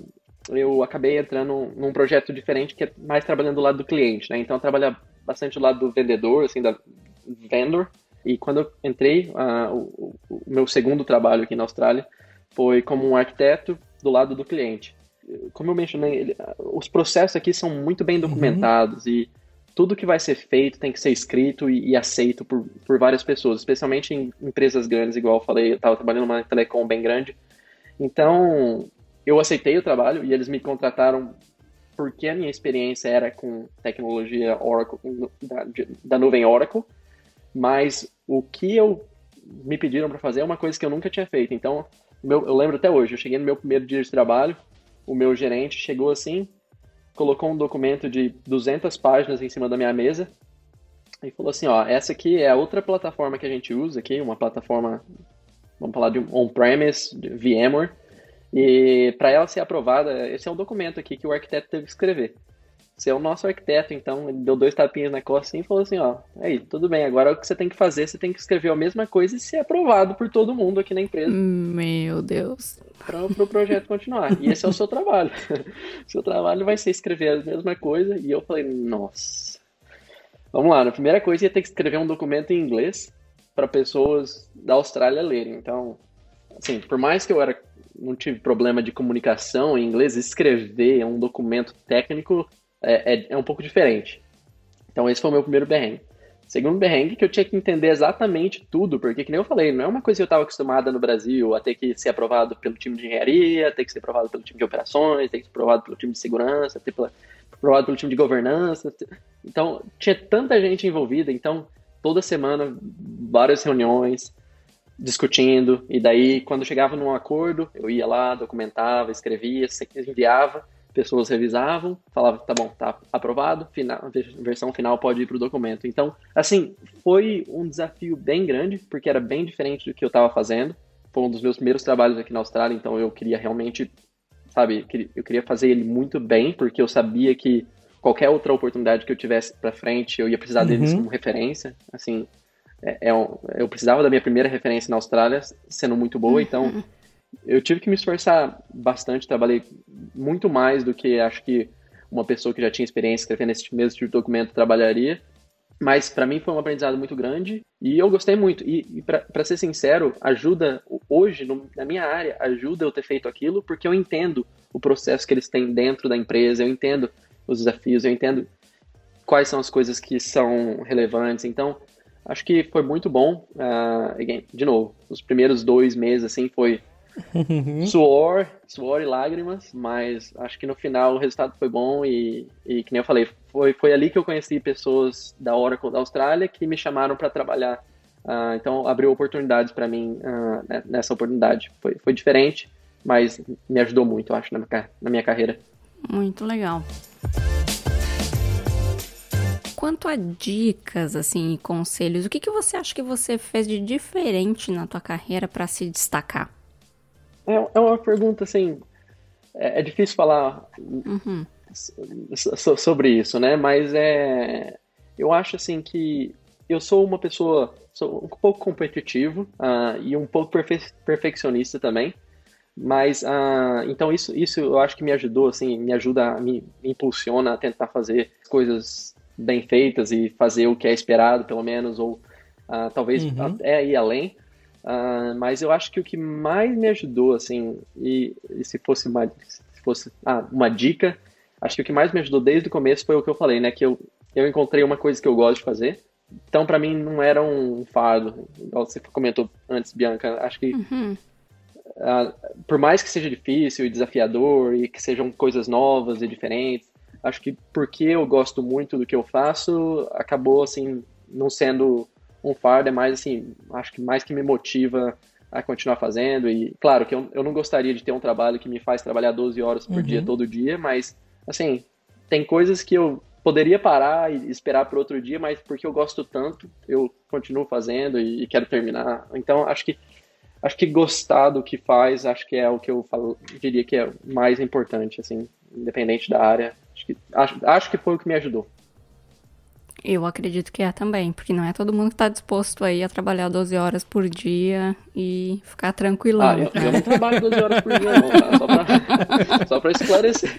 eu acabei entrando num projeto diferente que é mais trabalhando do lado do cliente, né? Então eu trabalho bastante do lado do vendedor, assim, da vendor. E quando eu entrei, ah, o, o- meu segundo trabalho aqui na Austrália foi como um arquiteto do lado do cliente. Como eu mencionei, ele- os processos aqui são muito bem documentados e tudo que vai ser feito tem que ser escrito e, e aceito por, por várias pessoas, especialmente em empresas grandes, igual eu falei, eu estava trabalhando numa telecom bem grande. Então, eu aceitei o trabalho e eles me contrataram porque a minha experiência era com tecnologia Oracle, da, da nuvem Oracle, mas o que eu me pediram para fazer é uma coisa que eu nunca tinha feito. Então, meu- eu lembro até hoje, eu cheguei no meu primeiro dia de trabalho, o meu gerente chegou assim, colocou um documento de 200 páginas em cima da minha mesa e falou assim, ó, essa aqui é a outra plataforma que a gente usa aqui, uma plataforma, vamos falar de on-premise, VMware, e para ela ser aprovada, esse é um documento aqui que o arquiteto teve que escrever. Você é o nosso arquiteto, então ele deu dois tapinhas na costa assim, e falou assim, ó, aí, tudo bem, agora o que você tem que fazer, você tem que escrever a mesma coisa e ser aprovado por todo mundo aqui na empresa
Meu Deus.
para o pro projeto continuar. E esse é o seu trabalho. [laughs] seu trabalho vai ser escrever a mesma coisa. E eu falei, nossa. Vamos lá, a primeira coisa ia ter que escrever um documento em inglês para pessoas da Austrália lerem. Então, assim, por mais que eu era não tive problema de comunicação em inglês, escrever um documento técnico é, é, é um pouco diferente. Então esse foi o meu primeiro berrengue. Segundo perrengue, que eu tinha que entender exatamente tudo, porque, que nem eu falei, não é uma coisa que eu estava acostumada no Brasil, a ter que ser aprovado pelo time de engenharia, ter que ser aprovado pelo time de operações, ter que ser aprovado pelo time de segurança, ter aprovado pelo time de governança. Então, tinha tanta gente envolvida, então, toda semana, várias reuniões, discutindo, e daí, quando chegava num acordo, eu ia lá, documentava, escrevia, enviava, pessoas revisavam, falavam, tá bom, tá aprovado, final, versão final pode ir para o documento. Então, assim, foi um desafio bem grande, porque era bem diferente do que eu estava fazendo. Foi um dos meus primeiros trabalhos aqui na Austrália, então eu queria realmente, sabe, eu queria fazer ele muito bem, porque eu sabia que qualquer outra oportunidade que eu tivesse para frente, eu ia precisar deles uhum. como referência. Assim, é, é eu precisava da minha primeira referência na Austrália sendo muito boa, uhum. então eu tive que me esforçar bastante, trabalhei muito mais do que acho que uma pessoa que já tinha experiência escrevendo esse mesmo tipo de documento trabalharia. Mas para mim foi um aprendizado muito grande e eu gostei muito. E, e para ser sincero, ajuda, hoje, no, na minha área, ajuda eu ter feito aquilo porque eu entendo o processo que eles têm dentro da empresa, eu entendo os desafios, eu entendo quais são as coisas que são relevantes. Então, acho que foi muito bom. Uh, again, de novo, os primeiros dois meses assim foi. [laughs] Suor, suor e lágrimas, mas acho que no final o resultado foi bom e, e que nem eu falei, foi, foi ali que eu conheci pessoas da Oracle da Austrália que me chamaram para trabalhar. Uh, então abriu oportunidades para mim uh, nessa oportunidade. Foi, foi diferente, mas me ajudou muito, acho, na minha, na minha carreira.
Muito legal. Quanto a dicas, assim, e conselhos, o que, que você acha que você fez de diferente na tua carreira para se destacar?
É, é uma pergunta, assim, é, é difícil falar uhum. so, sobre isso, né? Mas é, eu acho, assim, que eu sou uma pessoa, sou um pouco competitivo uh, e um pouco perfe perfeccionista também. Mas, uh, então isso, isso eu acho que me ajudou, assim, me ajuda, me, me impulsiona a tentar fazer coisas bem feitas e fazer o que é esperado, pelo menos, ou uh, talvez uhum. até ir além. Uh, mas eu acho que o que mais me ajudou, assim, e, e se fosse uma, se fosse ah, uma dica, acho que o que mais me ajudou desde o começo foi o que eu falei, né? Que eu, eu encontrei uma coisa que eu gosto de fazer. Então, para mim, não era um fardo. Igual você comentou antes, Bianca. Acho que, uhum. uh, por mais que seja difícil e desafiador e que sejam coisas novas e diferentes, acho que porque eu gosto muito do que eu faço, acabou, assim, não sendo um fardo é mais assim, acho que mais que me motiva a continuar fazendo. E claro que eu, eu não gostaria de ter um trabalho que me faz trabalhar 12 horas por uhum. dia todo dia, mas assim, tem coisas que eu poderia parar e esperar para outro dia, mas porque eu gosto tanto, eu continuo fazendo e, e, quero terminar. Então, acho que acho que gostar do que faz, acho que é o que eu falo, diria que é mais importante, assim, independente da área. Acho que, acho, acho que foi o que me ajudou.
Eu acredito que é também, porque não é todo mundo que está disposto aí a trabalhar 12 horas por dia e ficar tranquilão.
Ah, eu, eu não trabalho 12 horas por dia, não, tá? Só pra esclarecer.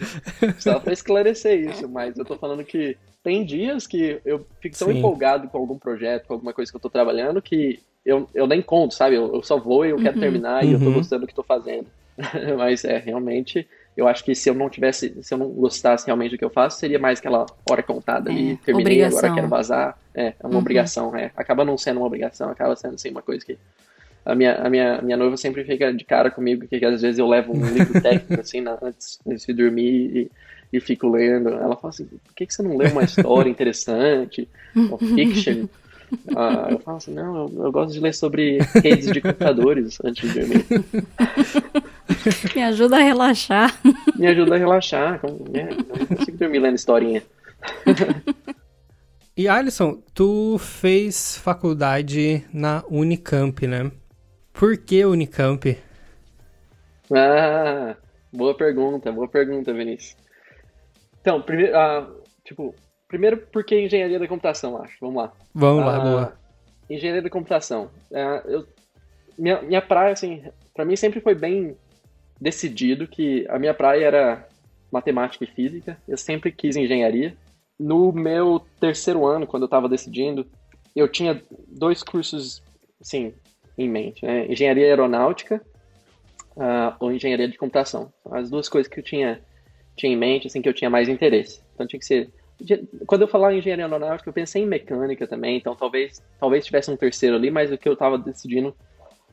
Só pra esclarecer isso, mas eu tô falando que tem dias que eu fico tão Sim. empolgado com algum projeto, com alguma coisa que eu tô trabalhando, que eu, eu nem conto, sabe? Eu, eu só vou e eu quero uhum. terminar e eu tô uhum. gostando do que tô fazendo. [laughs] mas é, realmente eu acho que se eu não tivesse, se eu não gostasse realmente do que eu faço, seria mais aquela hora contada ali, é, terminei, obrigação. agora quero vazar. É, é uma uhum. obrigação, é. Acaba não sendo uma obrigação, acaba sendo assim uma coisa que a minha, a minha, minha noiva sempre fica de cara comigo, que às vezes eu levo um livro [laughs] técnico assim na, antes, antes de dormir e, e fico lendo. Ela fala assim, por que, que você não lê uma história interessante, uma [laughs] fiction? Ah, eu falo assim, não, eu, eu, gosto de ler sobre redes de computadores antes de dormir. [laughs]
Me ajuda a relaxar.
Me ajuda a relaxar. É, eu não consigo dormir lendo historinha.
E Alisson, tu fez faculdade na Unicamp, né? Por que Unicamp?
Ah, boa pergunta, boa pergunta, Vinícius. Então, primeiro, ah, tipo, primeiro porque engenharia da computação, acho. Vamos lá.
Vamos lá, ah, boa.
Engenharia da computação. Ah, eu, minha, minha praia, assim, para mim sempre foi bem decidido que a minha praia era matemática e física. Eu sempre quis engenharia. No meu terceiro ano, quando eu estava decidindo, eu tinha dois cursos, assim, em mente. Né? Engenharia aeronáutica uh, ou engenharia de computação. As duas coisas que eu tinha, tinha em mente, assim, que eu tinha mais interesse. Então tinha que ser quando eu falar em engenharia aeronáutica, eu pensei em mecânica também, então talvez, talvez tivesse um terceiro ali, mas o que eu estava decidindo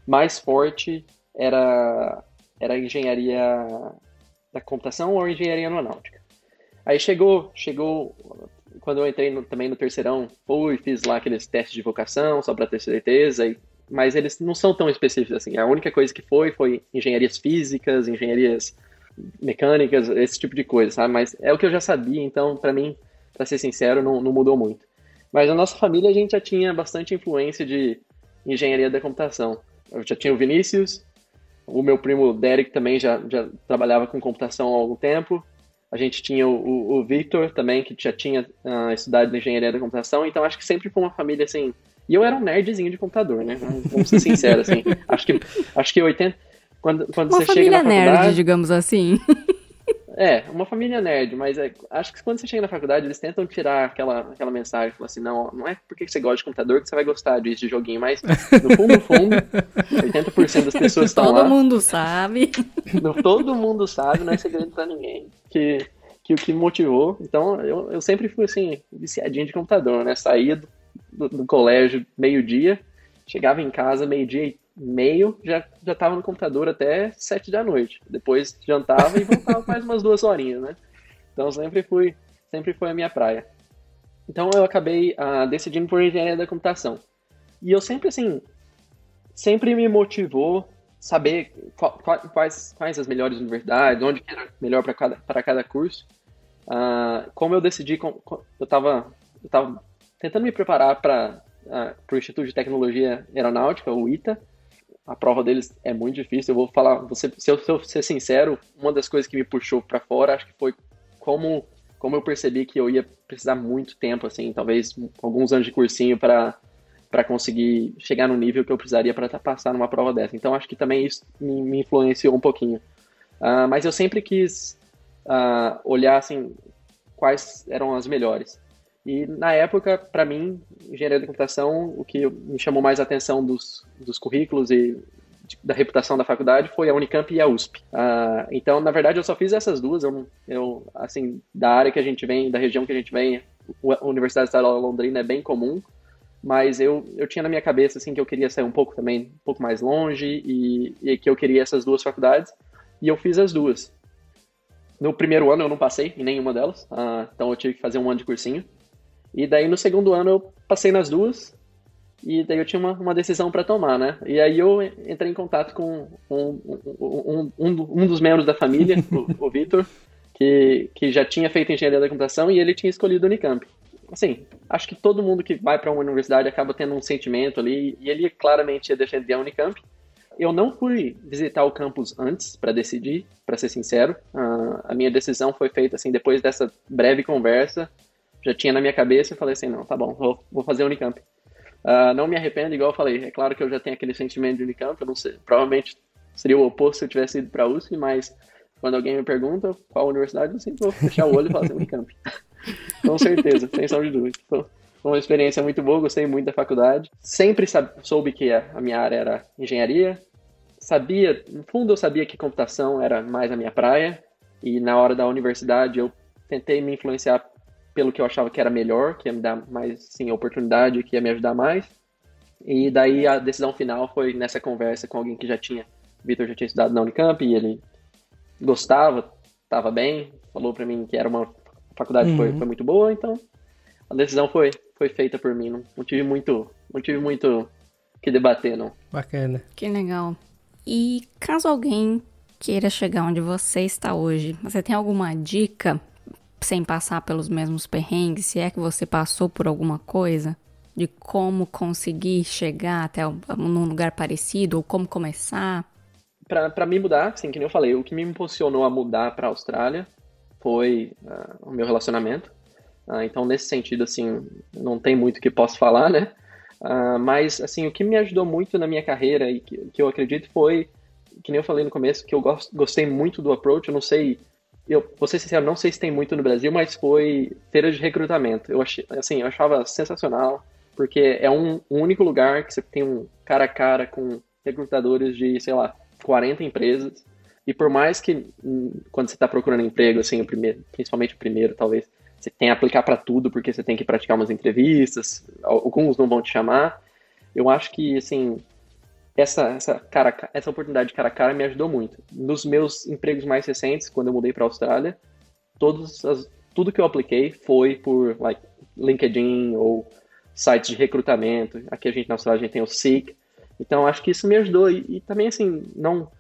mais forte era, era engenharia da computação ou engenharia aeronáutica. Aí chegou, chegou quando eu entrei no, também no terceirão, fui, fiz lá aqueles testes de vocação, só para ter certeza, e, mas eles não são tão específicos assim. A única coisa que foi foi engenharias físicas, engenharias mecânicas, esse tipo de coisa, sabe? Mas é o que eu já sabia, então para mim, para ser sincero, não, não mudou muito. Mas na nossa família a gente já tinha bastante influência de engenharia da computação. Eu já tinha o Vinícius, o meu primo Derek também já, já trabalhava com computação há algum tempo. A gente tinha o, o, Victor também, que já tinha uh, estudado engenharia da computação. Então acho que sempre foi uma família assim. E eu era um nerdzinho de computador, né? Vamos ser sinceros, assim. [laughs] Acho que, acho que 80. Quando, quando
uma
você chega na faculdade.
nerd, digamos assim. [laughs]
É, uma família nerd, mas é, acho que quando você chega na faculdade, eles tentam tirar aquela, aquela mensagem, falar assim, não, não é porque você gosta de computador que você vai gostar disso, de joguinho, mas no fundo, no fundo, [laughs] 80% das pessoas estão
lá.
Todo
mundo sabe. [laughs]
todo mundo sabe, não é segredo pra ninguém, que, que o que me motivou, então eu, eu sempre fui, assim, viciadinho de computador, né, saía do, do, do colégio meio-dia, chegava em casa meio-dia e meio, já, já tava no computador até sete da noite. Depois jantava e voltava mais umas duas horinhas, né? Então sempre fui, sempre foi a minha praia. Então eu acabei uh, decidindo por engenharia da computação. E eu sempre, assim, sempre me motivou saber quais, quais as melhores universidades, onde era melhor para cada, cada curso. Uh, como eu decidi, eu estava eu tava tentando me preparar para uh, ah, o Instituto de Tecnologia Aeronáutica, o ITA, a prova deles é muito difícil. Eu vou falar, você, se, eu, se eu ser sincero, uma das coisas que me puxou para fora, acho que foi como, como eu percebi que eu ia precisar muito tempo, assim, talvez alguns anos de cursinho para para conseguir chegar no nível que eu precisaria para passar numa prova dessa. Então acho que também isso me, me influenciou um pouquinho. Uh, mas eu sempre quis uh, olhar assim quais eram as melhores. E na época, para mim, engenharia da computação, o que me chamou mais a atenção dos, dos currículos e da reputação da faculdade foi a Unicamp e a USP. Uh, então, na verdade, eu só fiz essas duas. Eu, eu, assim, da área que a gente vem, da região que a gente vem, a Universidade Estadual de Londrina é bem comum, mas eu, eu tinha na minha cabeça, assim, que eu queria sair um pouco também, um pouco mais longe e, e que eu queria essas duas faculdades, e eu fiz as duas. No primeiro ano eu não passei em nenhuma delas, uh, então eu tive que fazer um ano de cursinho. E daí no segundo ano eu passei nas duas e daí eu tinha uma, uma decisão para tomar, né? E aí eu entrei em contato com um, um, um, um dos membros da família, [laughs] o, o Vitor, que, que já tinha feito engenharia da computação e ele tinha escolhido o Unicamp. Assim, acho que todo mundo que vai para uma universidade acaba tendo um sentimento ali e ele claramente ia defender a Unicamp. Eu não fui visitar o campus antes para decidir, para ser sincero. Uh, a minha decisão foi feita assim depois dessa breve conversa já tinha na minha cabeça e falei assim, não, tá bom, vou, vou fazer Unicamp. Uh, não me arrependo, igual eu falei, é claro que eu já tenho aquele sentimento de Unicamp, eu não sei, provavelmente seria o oposto se eu tivesse ido para USP, mas quando alguém me pergunta qual universidade, eu sempre vou fechar o olho e falar assim, Unicamp. [laughs] Com certeza, sem sombra de dúvida. Então, foi uma experiência muito boa, gostei muito da faculdade. Sempre soube que a minha área era engenharia. Sabia, no fundo eu sabia que computação era mais a minha praia. E na hora da universidade eu tentei me influenciar pelo que eu achava que era melhor, que ia me dar mais sim, oportunidade, que ia me ajudar mais. E daí a decisão final foi nessa conversa com alguém que já tinha, o Vitor já tinha estudado na Unicamp e ele gostava, estava bem, falou para mim que era uma faculdade uhum. foi, foi muito boa, então a decisão foi, foi feita por mim. Não, não tive muito, não tive muito que debater, não.
Bacana.
Que legal. E caso alguém queira chegar onde você está hoje, você tem alguma dica sem passar pelos mesmos perrengues, se é que você passou por alguma coisa, de como conseguir chegar até um lugar parecido ou como começar?
Para me mudar, assim, que nem eu falei, o que me impulsionou a mudar para a Austrália foi uh, o meu relacionamento. Uh, então, nesse sentido, assim, não tem muito que posso falar, né? Uh, mas, assim, o que me ajudou muito na minha carreira e que, que eu acredito foi, que nem eu falei no começo, que eu gost, gostei muito do approach. Eu não sei eu vou ser sincero, não sei se tem muito no Brasil, mas foi feira de recrutamento. Eu achei, assim, eu achava sensacional, porque é um, um, único lugar que você tem um cara a cara com recrutadores de, sei lá, 40 empresas. E por mais que hum, quando você está procurando emprego, assim, o primeiro, principalmente o primeiro, talvez, você tem que aplicar para tudo porque você tem que praticar umas entrevistas, alguns não vão te chamar. Eu acho que, assim, essa, essa, cara, essa oportunidade de cara a cara me ajudou muito. Nos meus empregos mais recentes, quando eu mudei para a Austrália, todos as, tudo que eu apliquei foi por like, LinkedIn ou sites de recrutamento. Aqui a gente na Austrália a gente tem o Seek. Então acho que isso me ajudou e, e também assim não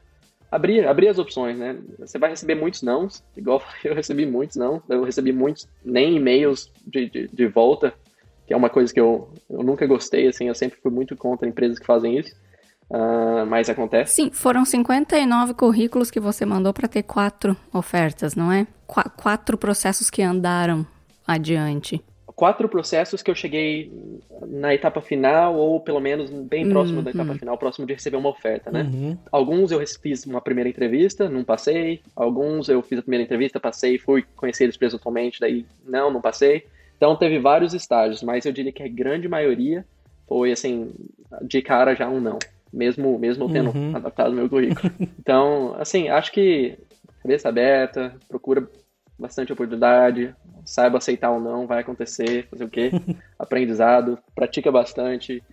abrir abrir as opções, né? Você vai receber muitos não, igual [laughs] eu recebi muitos não, eu recebi muitos nem e-mails de, de, de volta, que é uma coisa que eu, eu nunca gostei, assim, eu sempre fui muito contra empresas que fazem isso. Uh, mas acontece.
Sim, foram 59 currículos que você mandou para ter quatro ofertas, não é? Qu quatro processos que andaram adiante.
Quatro processos que eu cheguei na etapa final, ou pelo menos bem próximo da etapa uhum. final, próximo de receber uma oferta, né? Uhum. Alguns eu fiz uma primeira entrevista, não passei. Alguns eu fiz a primeira entrevista, passei, fui conhecer eles pessoalmente, daí não, não passei. Então teve vários estágios, mas eu diria que a grande maioria foi assim, de cara já um não mesmo, mesmo tendo uhum. adaptado meu currículo. [laughs] Então, assim, acho que cabeça aberta, procura bastante oportunidade, saiba aceitar ou não, vai acontecer, fazer o quê? [laughs] Aprendizado, pratica bastante.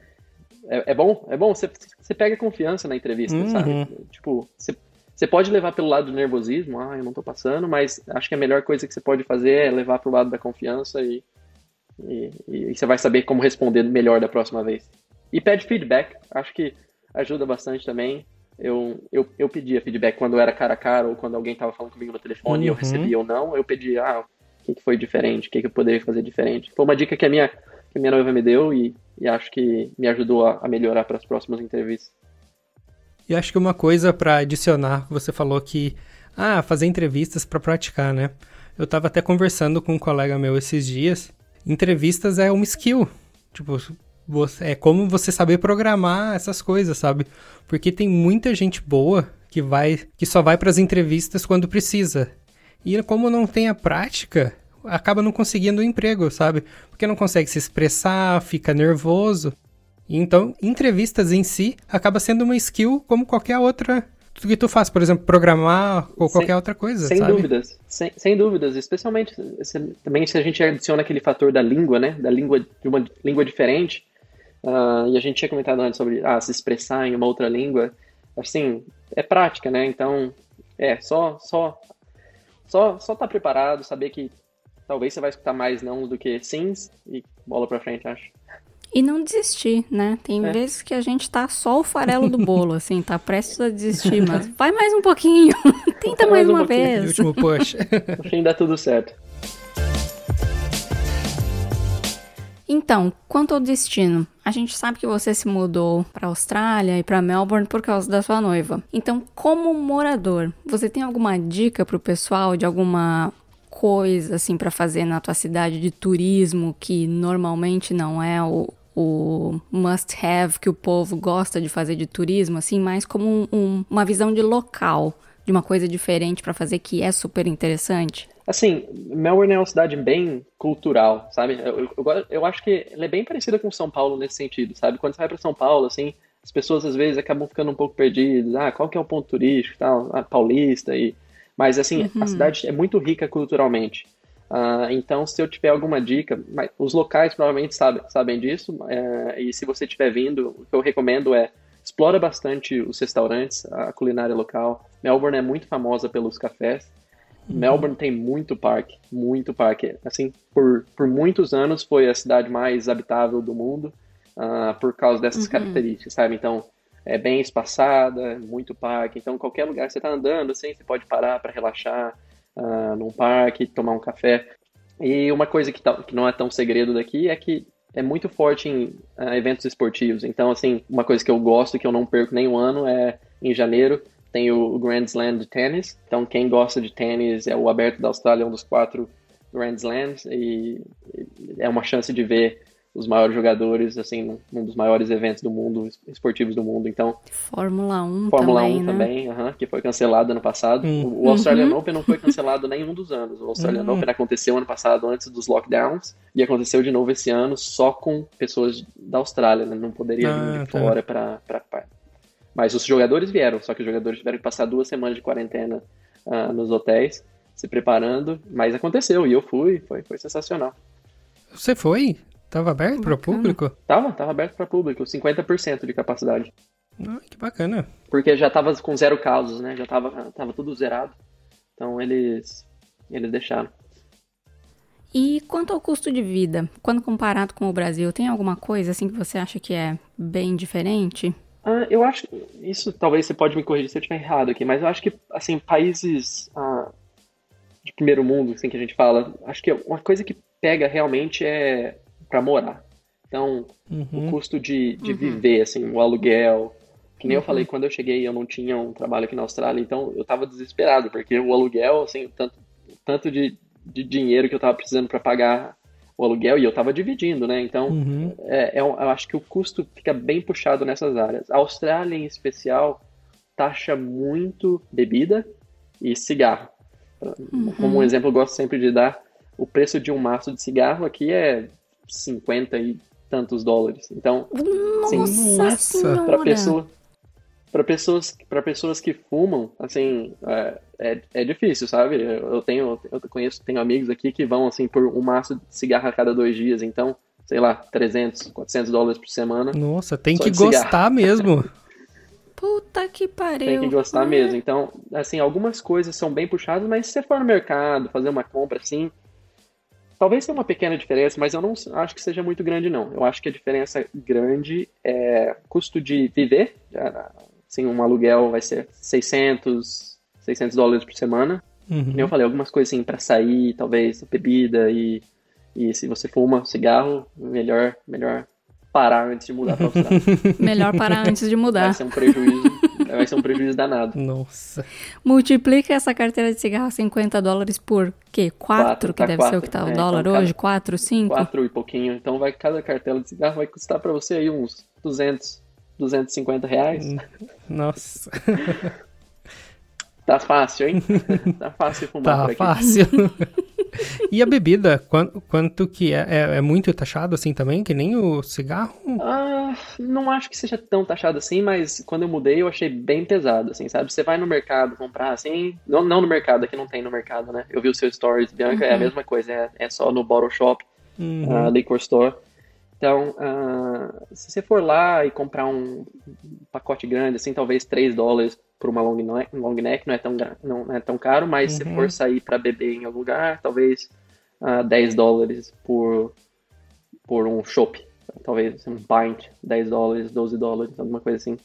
É, é bom, é bom, você, você pega confiança na entrevista, uhum. sabe? Tipo, você, você pode levar pelo lado do nervosismo, ah, eu não tô passando, mas acho que a melhor coisa que você pode fazer é levar pro lado da confiança e, e, e você vai saber como responder melhor da próxima vez. E pede feedback, acho que ajuda bastante também. Eu, eu, eu pedia feedback quando era cara a cara ou quando alguém estava falando comigo no telefone uhum. e eu uhum. recebia ou não. Eu pedia, ah, o que, que foi diferente? O que, que eu poderia fazer diferente? Foi uma dica que a minha, que a minha noiva me deu e, e acho que me ajudou a, a melhorar para as próximas entrevistas.
E acho que uma coisa para adicionar, você falou que, ah, fazer entrevistas para praticar, né? Eu estava até conversando com um colega meu esses dias. Entrevistas é uma skill. Tipo, você, é como você saber programar essas coisas, sabe? Porque tem muita gente boa que vai que só vai para as entrevistas quando precisa. E como não tem a prática, acaba não conseguindo o um emprego, sabe? Porque não consegue se expressar, fica nervoso. Então, entrevistas em si acaba sendo uma skill como qualquer outra tudo que tu faz, por exemplo, programar ou qualquer sem, outra coisa,
sem
sabe?
dúvidas, sem, sem dúvidas, especialmente se, também se a gente adiciona aquele fator da língua, né, da língua de uma língua diferente, Uh, e a gente tinha comentado antes sobre ah, se expressar em uma outra língua. Assim, é prática, né? Então, é, só só só só tá preparado, saber que talvez você vai escutar mais não do que sims e bola pra frente, acho.
E não desistir, né? Tem é. vezes que a gente tá só o farelo do [laughs] bolo, assim, tá prestes a desistir, mas vai mais um pouquinho, [laughs] tenta mais, mais um uma pouquinho. vez.
último push. [laughs]
no fim dá tudo certo.
Então, quanto ao destino, a gente sabe que você se mudou para Austrália e para Melbourne por causa da sua noiva. Então, como morador, você tem alguma dica para o pessoal de alguma coisa assim para fazer na tua cidade de turismo que normalmente não é o, o must have que o povo gosta de fazer de turismo, assim, mais como um, um, uma visão de local, de uma coisa diferente para fazer que é super interessante?
Assim, Melbourne é uma cidade bem cultural, sabe? Eu, eu, eu, acho que ela é bem parecida com São Paulo nesse sentido, sabe? Quando você vai para São Paulo, assim, as pessoas às vezes acabam ficando um pouco perdidas. Ah, qual que é o ponto turístico tal? Ah, paulista e... Mas, assim, uhum. a cidade é muito rica culturalmente. Uh, então, se eu tiver alguma dica, os locais provavelmente sabem, sabem disso, uh, e se você estiver vindo, o que eu recomendo é explora bastante os restaurantes, a culinária local. Melbourne é muito famosa pelos cafés. Melbourne tem muito parque, muito parque. Assim, por, por muitos anos foi a cidade mais habitável do mundo uh, por causa dessas uhum. características, sabe? Então, é bem espaçada, muito parque. Então, qualquer lugar que você está andando, assim, você pode parar para relaxar uh, num parque, tomar um café. E uma coisa que, tá, que não é tão segredo daqui é que é muito forte em uh, eventos esportivos. Então, assim, uma coisa que eu gosto, que eu não perco nenhum ano, é em janeiro tem o Grand Slam de tênis. Então, quem gosta de tênis, é o Aberto da Austrália, é um dos quatro Grand Slams, e é uma chance de ver os maiores jogadores, assim, num dos maiores eventos do mundo, esportivos do mundo. Então,
Fórmula 1
Fórmula
também,
1
né?
também, uh -huh, que foi cancelado ano passado. Hum. O Australian uhum. Open não foi cancelado nenhum dos anos. O Australian uhum. Open aconteceu ano passado antes dos lockdowns e aconteceu de novo esse ano só com pessoas da Austrália, né? Não poderia ah, vir de tá. fora para mas os jogadores vieram, só que os jogadores tiveram que passar duas semanas de quarentena uh, nos hotéis. se preparando, mas aconteceu e eu fui, foi, foi sensacional.
Você foi? Tava aberto para o público?
Tava, tava aberto para público, 50% de capacidade.
Ah, que bacana.
Porque já tava com zero casos, né? Já tava, tava tudo zerado. Então eles, eles deixaram.
E quanto ao custo de vida, quando comparado com o Brasil, tem alguma coisa assim que você acha que é bem diferente?
Ah, eu acho isso talvez você pode me corrigir se eu estiver errado aqui, mas eu acho que assim países ah, de primeiro mundo, assim que a gente fala, acho que uma coisa que pega realmente é para morar. Então, uhum. o custo de, de uhum. viver, assim, o aluguel, que nem uhum. eu falei, quando eu cheguei eu não tinha um trabalho aqui na Austrália, então eu tava desesperado, porque o aluguel, assim, tanto, tanto de, de dinheiro que eu tava precisando para pagar o aluguel e eu tava dividindo, né? Então, uhum. é, é, eu acho que o custo fica bem puxado nessas áreas. A Austrália, em especial, taxa muito bebida e cigarro. Uhum. Como um exemplo, eu gosto sempre de dar o preço de um maço de cigarro aqui é 50 e tantos dólares. Então,
Nossa
para pessoa para pessoas para pessoas que fumam assim é, é, é, difícil sabe eu tenho eu conheço tenho amigos aqui que vão assim por um maço de cigarro a cada dois dias então sei lá 300 400 dólares por semana
nossa tem que gostar cigarro. mesmo [laughs]
puta que pariu
tem que gostar ah. mesmo então assim algumas coisas são bem puxadas mas se você for no mercado fazer uma compra assim Talvez tenha uma pequena diferença, mas eu não acho que seja muito grande, não. Eu acho que a diferença grande é custo de viver. Assim, um aluguel vai ser 600, 600 dólares por semana. Uhum. Como eu falei, algumas coisas assim para sair, talvez bebida e, e se você fuma cigarro, melhor, melhor parar antes de mudar para [laughs]
Melhor parar [laughs] antes de mudar.
Vai ser um prejuízo vai ser um prejuízo danado.
Nossa.
Multiplica essa carteira de cigarro 50 dólares por quê? 4, que tá deve quatro. ser o que tá o é, dólar então, hoje? 4, 5?
4 e pouquinho. Então vai cada cartela de cigarro vai custar para você aí uns 200, 250 reais.
Nossa. [laughs]
Tá fácil, hein? [laughs] tá fácil fumar
tá
por aqui.
fácil. [laughs] e a bebida, quanto, quanto que é, é, é? muito taxado assim também, que nem o cigarro?
Ah, não acho que seja tão taxado assim, mas quando eu mudei eu achei bem pesado, assim, sabe? Você vai no mercado comprar, assim, não, não no mercado, aqui não tem no mercado, né? Eu vi o seu stories, Bianca, uhum. é a uhum. mesma coisa, é, é só no bottle shop, uhum. uh, liquor store. Então, uh, se você for lá e comprar um pacote grande, assim, talvez 3 dólares por uma long neck, long neck não, é tão, não é tão caro, mas uhum. se for sair para beber em algum lugar, talvez uh, ah, 10 dólares por, por um chopp. Talvez um pint, 10 dólares, 12 dólares, alguma coisa assim.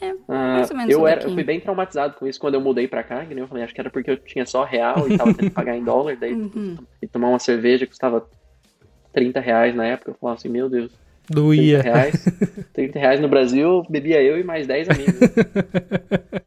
É, mais ou menos
eu, era, eu fui bem traumatizado com isso quando eu mudei pra cá, que nem eu falei, acho que era porque eu tinha só real e tava tendo que pagar em dólar, daí [laughs] uhum. e tomar uma cerveja custava 30 reais na época, eu falava assim, meu Deus.
Doía.
30 reais, [laughs] 30 reais no Brasil, bebia eu e mais 10 amigos. [laughs]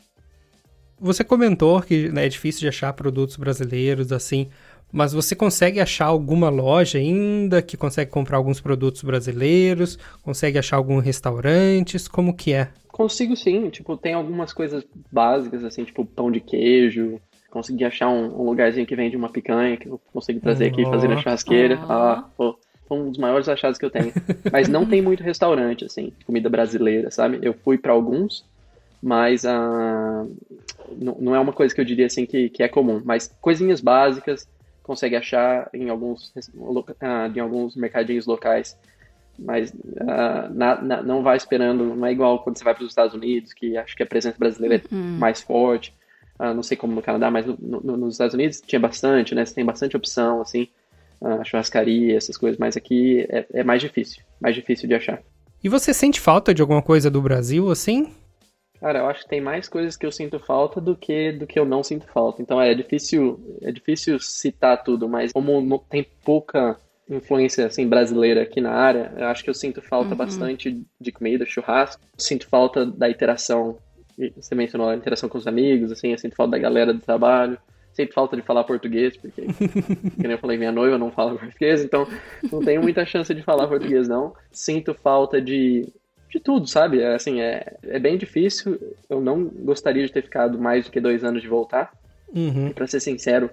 Você comentou que né, é difícil de achar produtos brasileiros assim, mas você consegue achar alguma loja ainda que consegue comprar alguns produtos brasileiros? Consegue achar alguns restaurantes? Como que é?
Consigo sim, tipo, tem algumas coisas básicas, assim, tipo pão de queijo. Consegui achar um, um lugarzinho que vende uma picanha que eu consigo trazer aqui e fazer na churrasqueira. Oh. Ah, pô, foi um dos maiores achados que eu tenho. [laughs] Mas não tem muito restaurante, assim, comida brasileira, sabe? Eu fui para alguns, mas uh, não, é uma coisa que eu diria assim que, que é comum. Mas coisinhas básicas consegue achar em alguns, uh, em alguns mercadinhos locais. Mas uh, na, na, não vai esperando, não é igual quando você vai para os Estados Unidos, que acho que a presença brasileira é uhum. mais forte. Uh, não sei como no Canadá, mas no, no, nos Estados Unidos tinha bastante, né? Você tem bastante opção, assim, uh, churrascaria, essas coisas, mas aqui é, é mais difícil, mais difícil de achar.
E você sente falta de alguma coisa do Brasil, assim?
Cara, eu acho que tem mais coisas que eu sinto falta do que do que eu não sinto falta. Então é difícil, é difícil citar tudo, mas como tem pouca influência assim brasileira aqui na área, eu acho que eu sinto falta uhum. bastante de comida, churrasco. Sinto falta da interação. Você mencionou a interação com os amigos, assim, eu sinto falta da galera do trabalho. Sinto falta de falar português, porque, [laughs] como eu falei, minha noiva não fala português, então não tenho muita chance de falar português, não. Sinto falta de de tudo, sabe? É, assim, é, é bem difícil. Eu não gostaria de ter ficado mais do que dois anos de voltar. Uhum. Para ser sincero,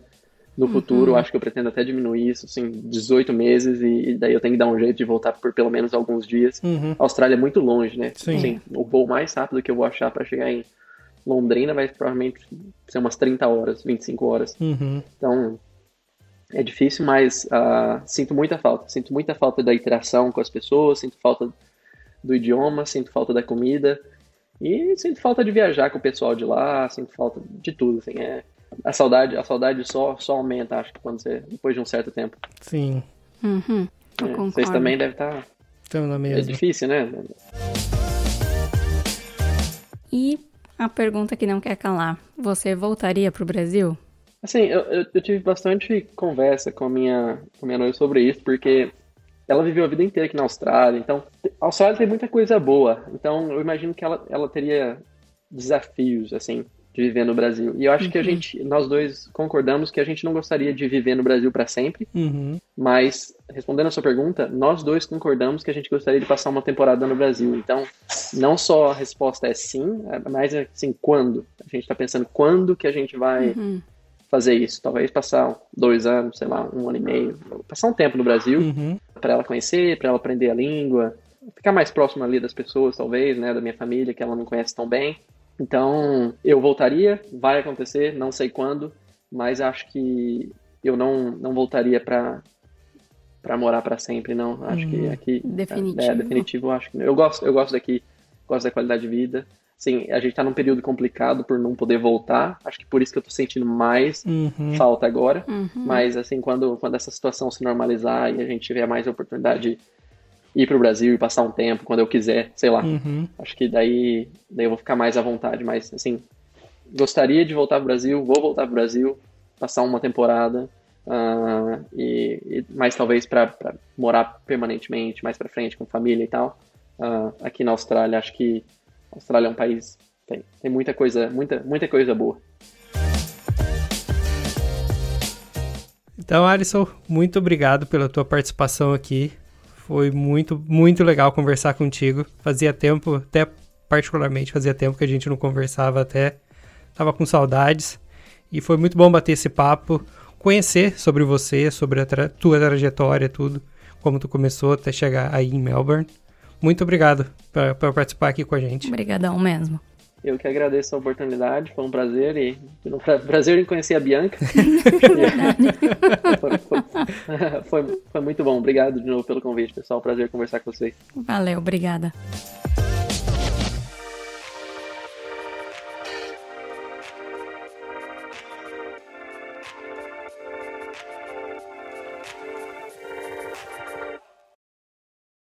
no uhum. futuro, acho que eu pretendo até diminuir isso, assim, 18 meses, e, e, daí eu tenho que dar um jeito de voltar por pelo menos alguns dias. Uhum. A Austrália é muito longe, né?
Sim.
Assim, o voo mais rápido que eu vou achar para chegar em Londrina vai provavelmente ser umas 30 horas, 25 horas.
Uhum.
Então, é difícil, mas uh, sinto muita falta. Sinto muita falta da interação com as pessoas, sinto falta do idioma, sinto falta da comida e sinto falta de viajar com o pessoal de lá, sinto falta de tudo. Assim, é, a saudade, a saudade só, só aumenta, acho que quando você, depois de um certo tempo.
Sim.
Uhum, eu
É, vocês também devem estar.
Estamos na
É
mesma.
difícil, né?
E a pergunta que não quer calar: você voltaria pro Brasil?
Assim, eu, eu, eu tive bastante conversa com a minha, com a minha noiva sobre isso, porque ela viveu a vida inteira aqui na Austrália, então a Austrália tem muita coisa boa, então eu imagino que ela, ela teria desafios, assim, de viver no Brasil. E eu acho que a gente, nós dois concordamos que a gente não gostaria de viver no Brasil para sempre,
Uhum.
mas respondendo a sua pergunta, nós dois concordamos que a gente gostaria de passar uma temporada no Brasil. Então, não só a resposta é sim, mas assim, quando? A gente está pensando quando que a gente vai
Uhum.
fazer isso. Talvez passar dois anos, sei lá, um ano e meio. Passar um tempo no Brasil
Uhum.
para ela conhecer, para ela aprender a língua, ficar mais próxima ali das pessoas, talvez, né, da minha família, que ela não conhece tão bem. Então, eu voltaria, vai acontecer, não sei quando, mas acho que eu não, não voltaria para para morar para sempre, não. Acho que aqui
Definitivo.
é, definitivo, acho que eu gosto, eu gosto daqui, gosto da qualidade de vida. Sim, a gente tá num período complicado por não poder voltar. Acho que por isso que eu tô sentindo mais
Uhum.
falta agora.
Uhum.
Mas assim, quando, quando essa situação se normalizar e a gente tiver mais oportunidade de ir pro Brasil e passar um tempo quando eu quiser, sei lá.
Uhum.
Acho que daí, daí eu vou ficar mais à vontade, mas assim, gostaria de voltar pro Brasil, vou voltar pro Brasil, passar uma temporada, ah, e, e mais talvez para morar permanentemente, mais pra frente com família e tal. Ah, aqui na Austrália, acho que a Austrália é um país tem, tem muita coisa, muita, muita coisa boa.
Então, Alisson, muito obrigado pela tua participação aqui. Foi muito, muito legal conversar contigo. Fazia tempo, até particularmente fazia tempo que a gente não conversava até. Tava com saudades. E foi muito bom bater esse papo, conhecer sobre você, sobre a tra tua trajetória, tudo, como tu começou até chegar aí em Melbourne. Muito obrigado por, participar aqui com a gente.
Obrigadão mesmo.
Eu que agradeço a oportunidade, foi um prazer e um [laughs] pra- prazer em conhecer a Bianca. foi, [laughs] foi- foi- foi muito bom. Obrigado de novo pelo convite, pessoal. Prazer conversar com vocês.
Valeu, obrigada.